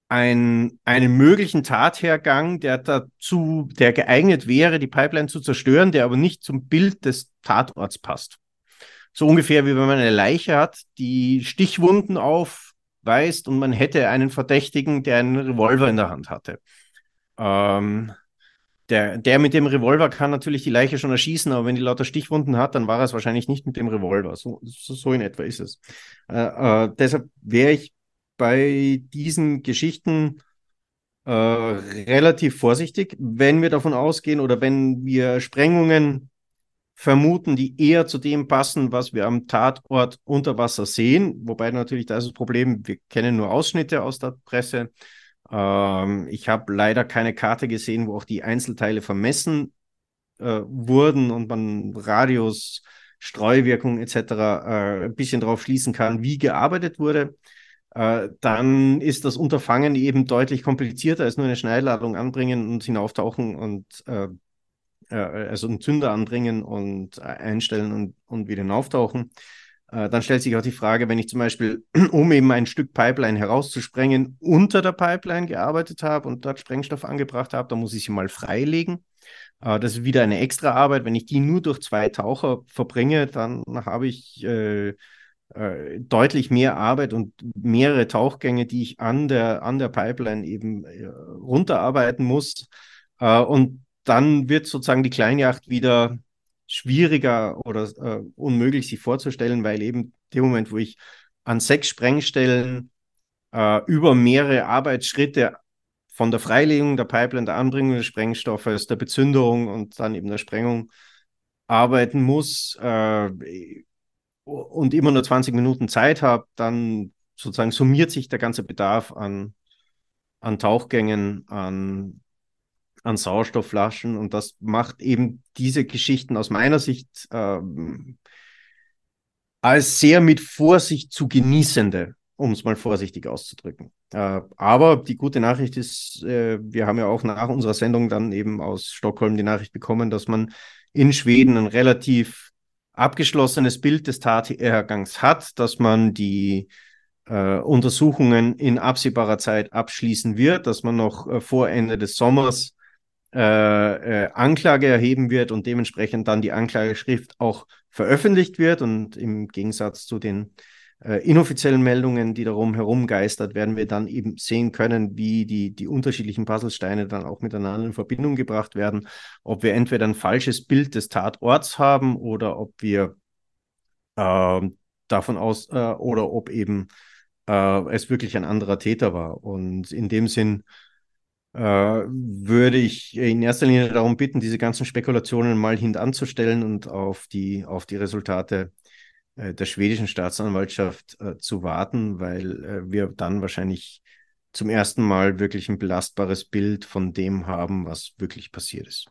ein, einen möglichen Tathergang, der dazu, der geeignet wäre, die Pipeline zu zerstören, der aber nicht zum Bild des Tatorts passt. so ungefähr wie wenn man eine Leiche hat, die Stichwunden aufweist und man hätte einen Verdächtigen, der einen Revolver in der Hand hatte. Ähm, der, der mit dem Revolver kann natürlich die Leiche schon erschießen, aber wenn die lauter Stichwunden hat, dann war es wahrscheinlich nicht mit dem Revolver. So, so, so in etwa ist es. Äh, äh, deshalb wäre ich bei diesen Geschichten äh, relativ vorsichtig, wenn wir davon ausgehen oder wenn wir Sprengungen vermuten, die eher zu dem passen, was wir am Tatort unter Wasser sehen. Wobei natürlich da ist das Problem, wir kennen nur Ausschnitte aus der Presse. Ähm, ich habe leider keine Karte gesehen, wo auch die Einzelteile vermessen äh, wurden und man Radius, Streuwirkung etc. Äh, ein bisschen darauf schließen kann, wie gearbeitet wurde. Äh, dann ist das Unterfangen eben deutlich komplizierter als nur eine Schnellladung anbringen und hinauftauchen und äh, äh, also einen Zünder anbringen und einstellen und, und wieder hinauftauchen. Äh, dann stellt sich auch die Frage, wenn ich zum Beispiel, um eben ein Stück Pipeline herauszusprengen, unter der Pipeline gearbeitet habe und dort Sprengstoff angebracht habe, dann muss ich sie mal freilegen. Äh, das ist wieder eine extra Arbeit. Wenn ich die nur durch zwei Taucher verbringe, dann habe ich äh, äh, deutlich mehr Arbeit und mehrere Tauchgänge, die ich an der, an der Pipeline eben äh, runterarbeiten muss. Äh, und dann wird sozusagen die Kleinjacht wieder schwieriger oder äh, unmöglich sich vorzustellen, weil eben dem Moment, wo ich an sechs Sprengstellen äh, über mehrere Arbeitsschritte von der Freilegung der Pipeline, der Anbringung des Sprengstoffes, der Bezündung und dann eben der Sprengung arbeiten muss äh, und immer nur 20 Minuten Zeit habe, dann sozusagen summiert sich der ganze Bedarf an, an Tauchgängen, an an Sauerstoffflaschen und das macht eben diese Geschichten aus meiner Sicht ähm, als sehr mit Vorsicht zu genießende, um es mal vorsichtig auszudrücken. Äh, aber die gute Nachricht ist, äh, wir haben ja auch nach unserer Sendung dann eben aus Stockholm die Nachricht bekommen, dass man in Schweden ein relativ abgeschlossenes Bild des Tathergangs hat, dass man die äh, Untersuchungen in absehbarer Zeit abschließen wird, dass man noch äh, vor Ende des Sommers äh, äh, Anklage erheben wird und dementsprechend dann die Anklageschrift auch veröffentlicht wird. Und im Gegensatz zu den äh, inoffiziellen Meldungen, die darum herumgeistert, werden wir dann eben sehen können, wie die, die unterschiedlichen Puzzlesteine dann auch miteinander in Verbindung gebracht werden. Ob wir entweder ein falsches Bild des Tatorts haben oder ob wir äh, davon aus äh, oder ob eben äh, es wirklich ein anderer Täter war. Und in dem Sinn würde ich in erster Linie darum bitten, diese ganzen Spekulationen mal hintanzustellen und auf die, auf die Resultate äh, der schwedischen Staatsanwaltschaft äh, zu warten, weil äh, wir dann wahrscheinlich zum ersten Mal wirklich ein belastbares Bild von dem haben, was wirklich passiert ist.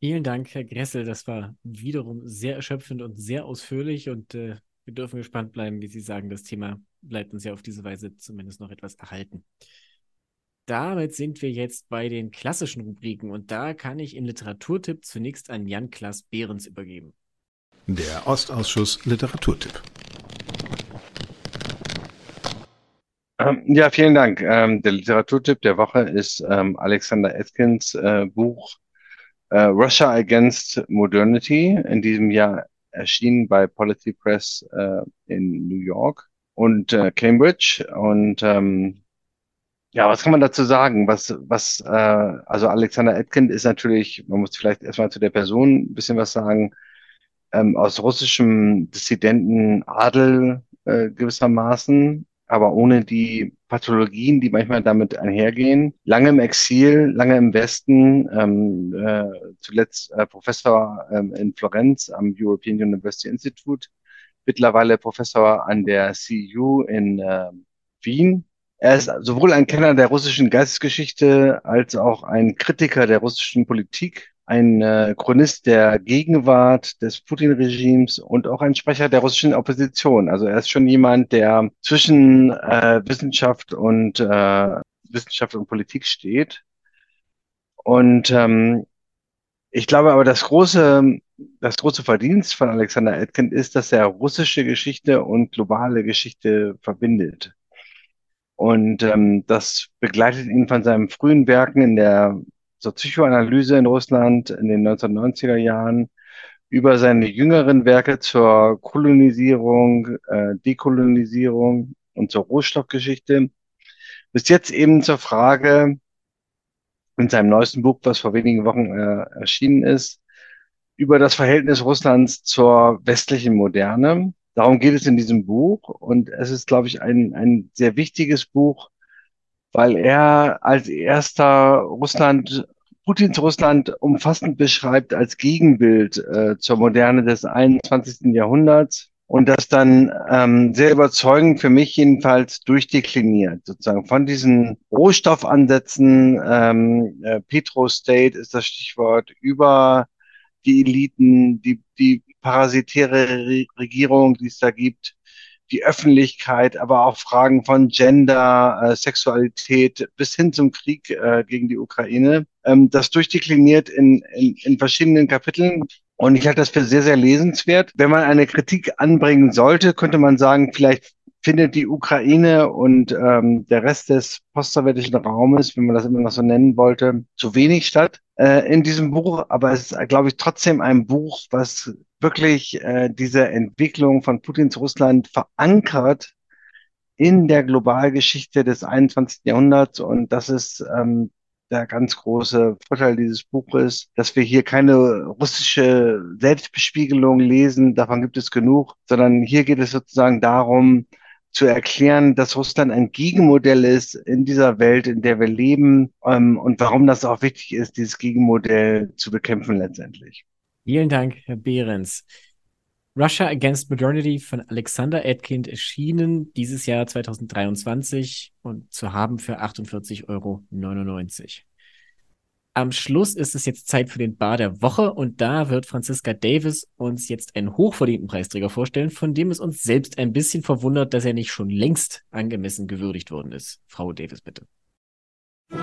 Vielen Dank, Herr Gressel. Das war wiederum sehr erschöpfend und sehr ausführlich und äh, wir dürfen gespannt bleiben, wie Sie sagen, das Thema bleibt uns ja auf diese Weise zumindest noch etwas erhalten damit sind wir jetzt bei den klassischen Rubriken und da kann ich im Literaturtipp zunächst an Jan-Klaas Behrens übergeben. Der Ostausschuss Literaturtipp. Ähm, ja, vielen Dank. Ähm, der Literaturtipp der Woche ist ähm, Alexander Atkins äh, Buch äh, Russia Against Modernity, in diesem Jahr erschienen bei Polity Press äh, in New York und Cambridge. Und ähm, ja, was kann man dazu sagen? Was, was, äh, also Alexander Etkind ist natürlich, man muss vielleicht erstmal zu der Person ein bisschen was sagen, ähm, aus russischem Dissidenten Adel äh, gewissermaßen, aber ohne die Pathologien, die manchmal damit einhergehen. Lange im Exil, lange im Westen, ähm, äh, zuletzt äh, Professor ähm, in Florenz am European University Institute, mittlerweile Professor an der CU in äh, Wien er ist sowohl ein Kenner der russischen Geistesgeschichte als auch ein Kritiker der russischen Politik, ein äh, Chronist der Gegenwart des Putin-Regimes und auch ein Sprecher der russischen Opposition. Also er ist schon jemand, der zwischen äh, Wissenschaft und äh, Wissenschaft und Politik steht. Und ähm, ich glaube aber, das große, das große Verdienst von Alexander Etkind ist, dass er russische Geschichte und globale Geschichte verbindet. Und ähm, das begleitet ihn von seinen frühen Werken in der zur Psychoanalyse in Russland in den 1990er Jahren über seine jüngeren Werke zur Kolonisierung, äh, Dekolonisierung und zur Rohstoffgeschichte, bis jetzt eben zur Frage in seinem neuesten Buch, was vor wenigen Wochen äh, erschienen ist, über das Verhältnis Russlands zur westlichen Moderne. Darum geht es in diesem Buch und es ist, glaube ich, ein, ein sehr wichtiges Buch, weil er als erster Russland, Putins Russland umfassend beschreibt als Gegenbild äh, zur Moderne des 21. Jahrhunderts und das dann ähm, sehr überzeugend für mich jedenfalls durchdekliniert, sozusagen von diesen Rohstoffansätzen, ähm, äh, Petrostate ist das Stichwort, über die Eliten, die, die parasitäre Re Regierung, die es da gibt, die Öffentlichkeit, aber auch Fragen von Gender, äh, Sexualität bis hin zum Krieg äh, gegen die Ukraine. Ähm, das durchdekliniert in, in, in verschiedenen Kapiteln. Und ich halte das für sehr, sehr lesenswert. Wenn man eine Kritik anbringen sollte, könnte man sagen, vielleicht findet die Ukraine und ähm, der Rest des postsowjetischen Raumes, wenn man das immer noch so nennen wollte, zu wenig statt äh, in diesem Buch. Aber es ist, glaube ich, trotzdem ein Buch, was wirklich äh, diese Entwicklung von Putins Russland verankert in der Globalgeschichte des 21. Jahrhunderts. Und das ist ähm, der ganz große Vorteil dieses Buches, dass wir hier keine russische Selbstbespiegelung lesen, davon gibt es genug, sondern hier geht es sozusagen darum, zu erklären, dass Russland ein Gegenmodell ist in dieser Welt, in der wir leben ähm, und warum das auch wichtig ist, dieses Gegenmodell zu bekämpfen letztendlich. Vielen Dank, Herr Behrens. Russia Against Modernity von Alexander Edkind erschienen dieses Jahr 2023 und zu haben für 48,99 Euro. Am Schluss ist es jetzt Zeit für den Bar der Woche und da wird Franziska Davis uns jetzt einen hochverdienten Preisträger vorstellen, von dem es uns selbst ein bisschen verwundert, dass er nicht schon längst angemessen gewürdigt worden ist. Frau Davis, bitte. Der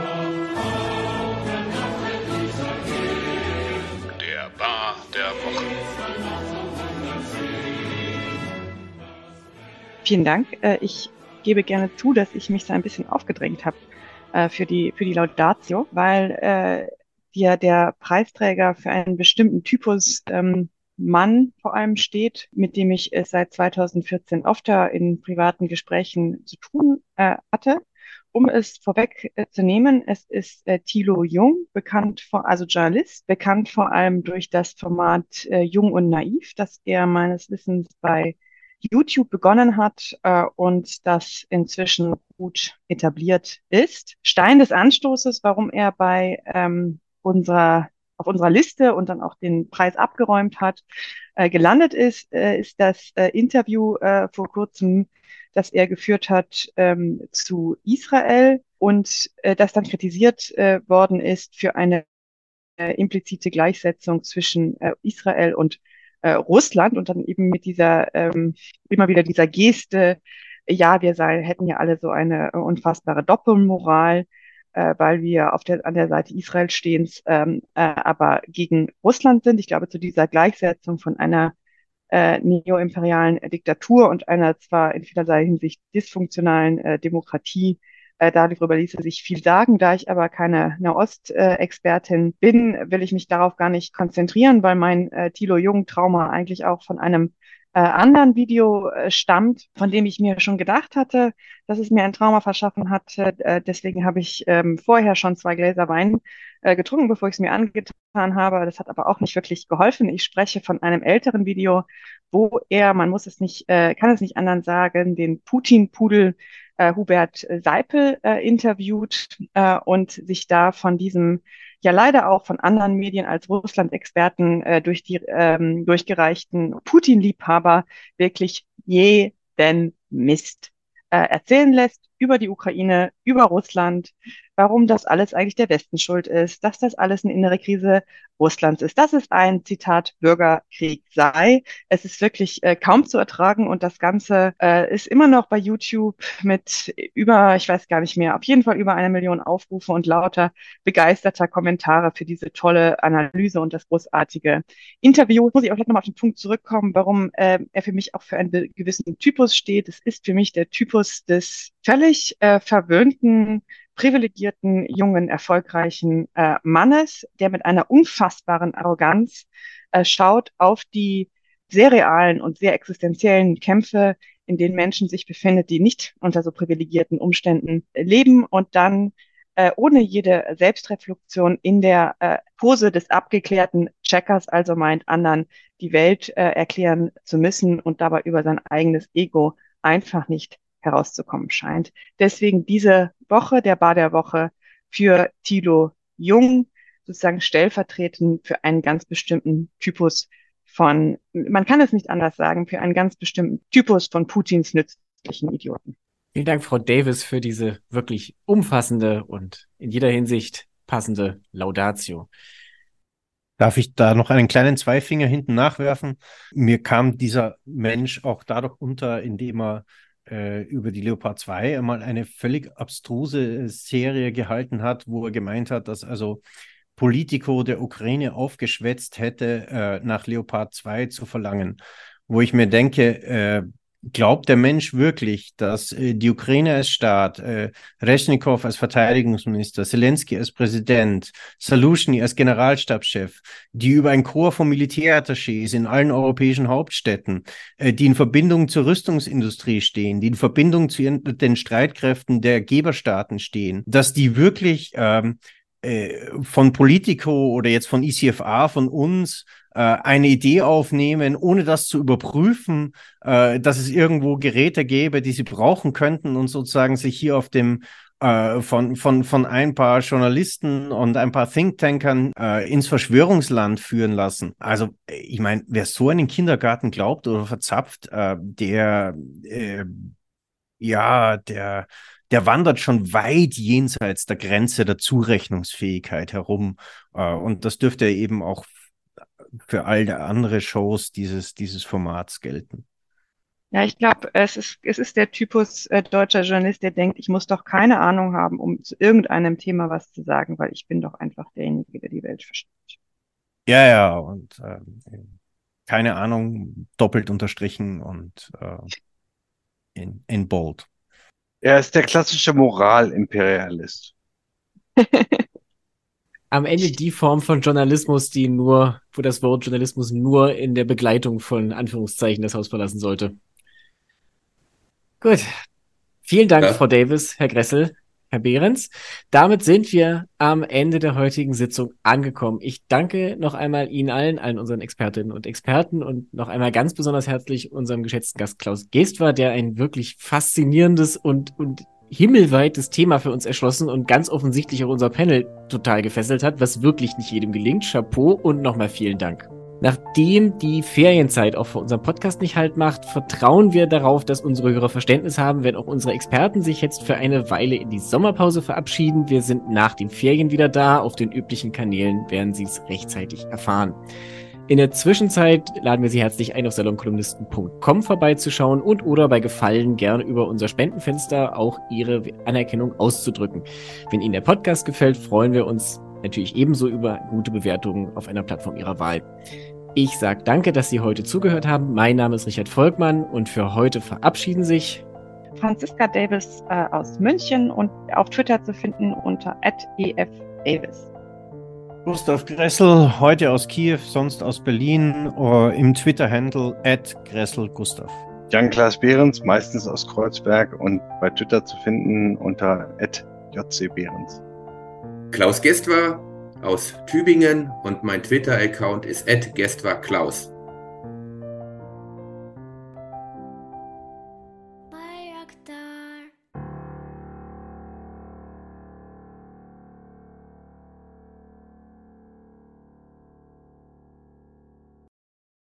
Bar der Woche. Vielen Dank. Äh, ich gebe gerne zu, dass ich mich so ein bisschen aufgedrängt habe äh, für die für die Laudatio, weil äh, ja der Preisträger für einen bestimmten Typus ähm, Mann vor allem steht, mit dem ich es seit 2014 öfter in privaten Gesprächen zu tun äh, hatte. Um es vorweg äh, es ist äh, Thilo Jung, bekannt vor, also Journalist, bekannt vor allem durch das Format äh, Jung und Naiv, das er meines Wissens bei YouTube begonnen hat äh, und das inzwischen gut etabliert ist. Stein des Anstoßes, warum er bei ähm, unserer auf unserer Liste und dann auch den Preis abgeräumt hat, äh, gelandet ist, äh, ist das äh, Interview äh, vor kurzem, das er geführt hat ähm, zu Israel und äh, das dann kritisiert äh, worden ist für eine äh, implizite Gleichsetzung zwischen äh, Israel und äh, Russland und dann eben mit dieser, ähm, immer wieder dieser Geste, ja, wir sei, hätten ja alle so eine äh, unfassbare Doppelmoral, äh, weil wir auf der, an der Seite Israel stehen, ähm, äh, aber gegen Russland sind. Ich glaube, zu dieser Gleichsetzung von einer äh, neoimperialen Diktatur und einer zwar in vielerlei Hinsicht dysfunktionalen äh, Demokratie äh, darüber ließe sich viel sagen. Da ich aber keine Nahost-Expertin bin, will ich mich darauf gar nicht konzentrieren, weil mein äh, Thilo Jung-Trauma eigentlich auch von einem äh, anderen Video äh, stammt, von dem ich mir schon gedacht hatte, dass es mir ein Trauma verschaffen hat. Äh, deswegen habe ich ähm, vorher schon zwei Gläser Wein getrunken, bevor ich es mir angetan habe. Das hat aber auch nicht wirklich geholfen. Ich spreche von einem älteren Video, wo er, man muss es nicht, kann es nicht anderen sagen, den Putin-Pudel äh, Hubert Seipel äh, interviewt äh, und sich da von diesem ja leider auch von anderen Medien als Russland-Experten äh, durch die ähm, durchgereichten Putin-Liebhaber wirklich jeden Mist äh, erzählen lässt über die Ukraine, über Russland, warum das alles eigentlich der Westen schuld ist, dass das alles eine innere Krise Russlands ist. Das ist ein Zitat Bürgerkrieg sei. Es ist wirklich äh, kaum zu ertragen und das Ganze äh, ist immer noch bei YouTube mit über, ich weiß gar nicht mehr, auf jeden Fall über eine Million Aufrufe und lauter begeisterter Kommentare für diese tolle Analyse und das großartige Interview. Muss ich auch gleich nochmal auf den Punkt zurückkommen, warum äh, er für mich auch für einen gewissen Typus steht. Es ist für mich der Typus des völlig äh, verwöhnten privilegierten, jungen, erfolgreichen äh, Mannes, der mit einer unfassbaren Arroganz äh, schaut auf die sehr realen und sehr existenziellen Kämpfe, in denen Menschen sich befindet, die nicht unter so privilegierten Umständen leben und dann äh, ohne jede Selbstreflexion in der äh, Pose des abgeklärten Checkers, also meint anderen, die Welt äh, erklären zu müssen und dabei über sein eigenes Ego einfach nicht herauszukommen scheint. Deswegen diese Woche, der Bar der Woche für Thilo Jung, sozusagen stellvertretend für einen ganz bestimmten Typus von, man kann es nicht anders sagen, für einen ganz bestimmten Typus von Putins nützlichen Idioten. Vielen Dank, Frau Davis, für diese wirklich umfassende und in jeder Hinsicht passende Laudatio. Darf ich da noch einen kleinen Zweifinger hinten nachwerfen? Mir kam dieser Mensch auch dadurch unter, indem er äh, über die Leopard 2 einmal eine völlig abstruse Serie gehalten hat, wo er gemeint hat, dass also Politico der Ukraine aufgeschwätzt hätte, äh, nach Leopard 2 zu verlangen. Wo ich mir denke, äh, Glaubt der Mensch wirklich, dass äh, die Ukraine als Staat, äh, Reshnikow als Verteidigungsminister, Zelensky als Präsident, Salushny als Generalstabschef, die über ein Korps von Militärattachés in allen europäischen Hauptstädten, äh, die in Verbindung zur Rüstungsindustrie stehen, die in Verbindung zu ihren, den Streitkräften der Geberstaaten stehen, dass die wirklich ähm, äh, von Politico oder jetzt von ICFA, von uns, äh, eine Idee aufnehmen, ohne das zu überprüfen, äh, dass es irgendwo Geräte gäbe, die sie brauchen könnten und sozusagen sich hier auf dem äh, von, von, von ein paar Journalisten und ein paar Thinktankern äh, ins Verschwörungsland führen lassen. Also, ich meine, wer so einen Kindergarten glaubt oder verzapft, äh, der, äh, ja, der, der wandert schon weit jenseits der Grenze der Zurechnungsfähigkeit herum. Äh, und das dürfte eben auch für all der andere Shows dieses, dieses Formats gelten. Ja, ich glaube, es ist, es ist der Typus äh, deutscher Journalist, der denkt, ich muss doch keine Ahnung haben, um zu irgendeinem Thema was zu sagen, weil ich bin doch einfach derjenige, der die Welt versteht. Ja, ja, und äh, keine Ahnung, doppelt unterstrichen und äh, in, in bold. Er ist der klassische Moralimperialist. Am Ende die Form von Journalismus, die nur, wo das Wort Journalismus nur in der Begleitung von Anführungszeichen das Haus verlassen sollte. Gut. Vielen Dank, ja. Frau Davis, Herr Gressel. Herr Behrens. Damit sind wir am Ende der heutigen Sitzung angekommen. Ich danke noch einmal Ihnen allen, allen unseren Expertinnen und Experten und noch einmal ganz besonders herzlich unserem geschätzten Gast Klaus Geestwer, der ein wirklich faszinierendes und, und himmelweites Thema für uns erschlossen und ganz offensichtlich auch unser Panel total gefesselt hat, was wirklich nicht jedem gelingt. Chapeau und nochmal vielen Dank. Nachdem die Ferienzeit auch für unseren Podcast nicht halt macht, vertrauen wir darauf, dass unsere Hörer Verständnis haben, wenn auch unsere Experten sich jetzt für eine Weile in die Sommerpause verabschieden. Wir sind nach den Ferien wieder da. Auf den üblichen Kanälen werden Sie es rechtzeitig erfahren. In der Zwischenzeit laden wir Sie herzlich ein, auf salonkolumnisten.com vorbeizuschauen und oder bei Gefallen gerne über unser Spendenfenster auch Ihre Anerkennung auszudrücken. Wenn Ihnen der Podcast gefällt, freuen wir uns natürlich ebenso über gute Bewertungen auf einer Plattform Ihrer Wahl. Ich sage danke, dass Sie heute zugehört haben. Mein Name ist Richard Volkmann und für heute verabschieden sich Franziska Davis äh, aus München und auf Twitter zu finden unter @efdavis. Gustav Gressel, heute aus Kiew, sonst aus Berlin, äh, im Twitter-Handle @gresselgustav. Jan-Klaas Behrens, meistens aus Kreuzberg und bei Twitter zu finden unter @jcbehrens. Klaus Gestwer aus Tübingen und mein Twitter-Account ist @gestwarklaus.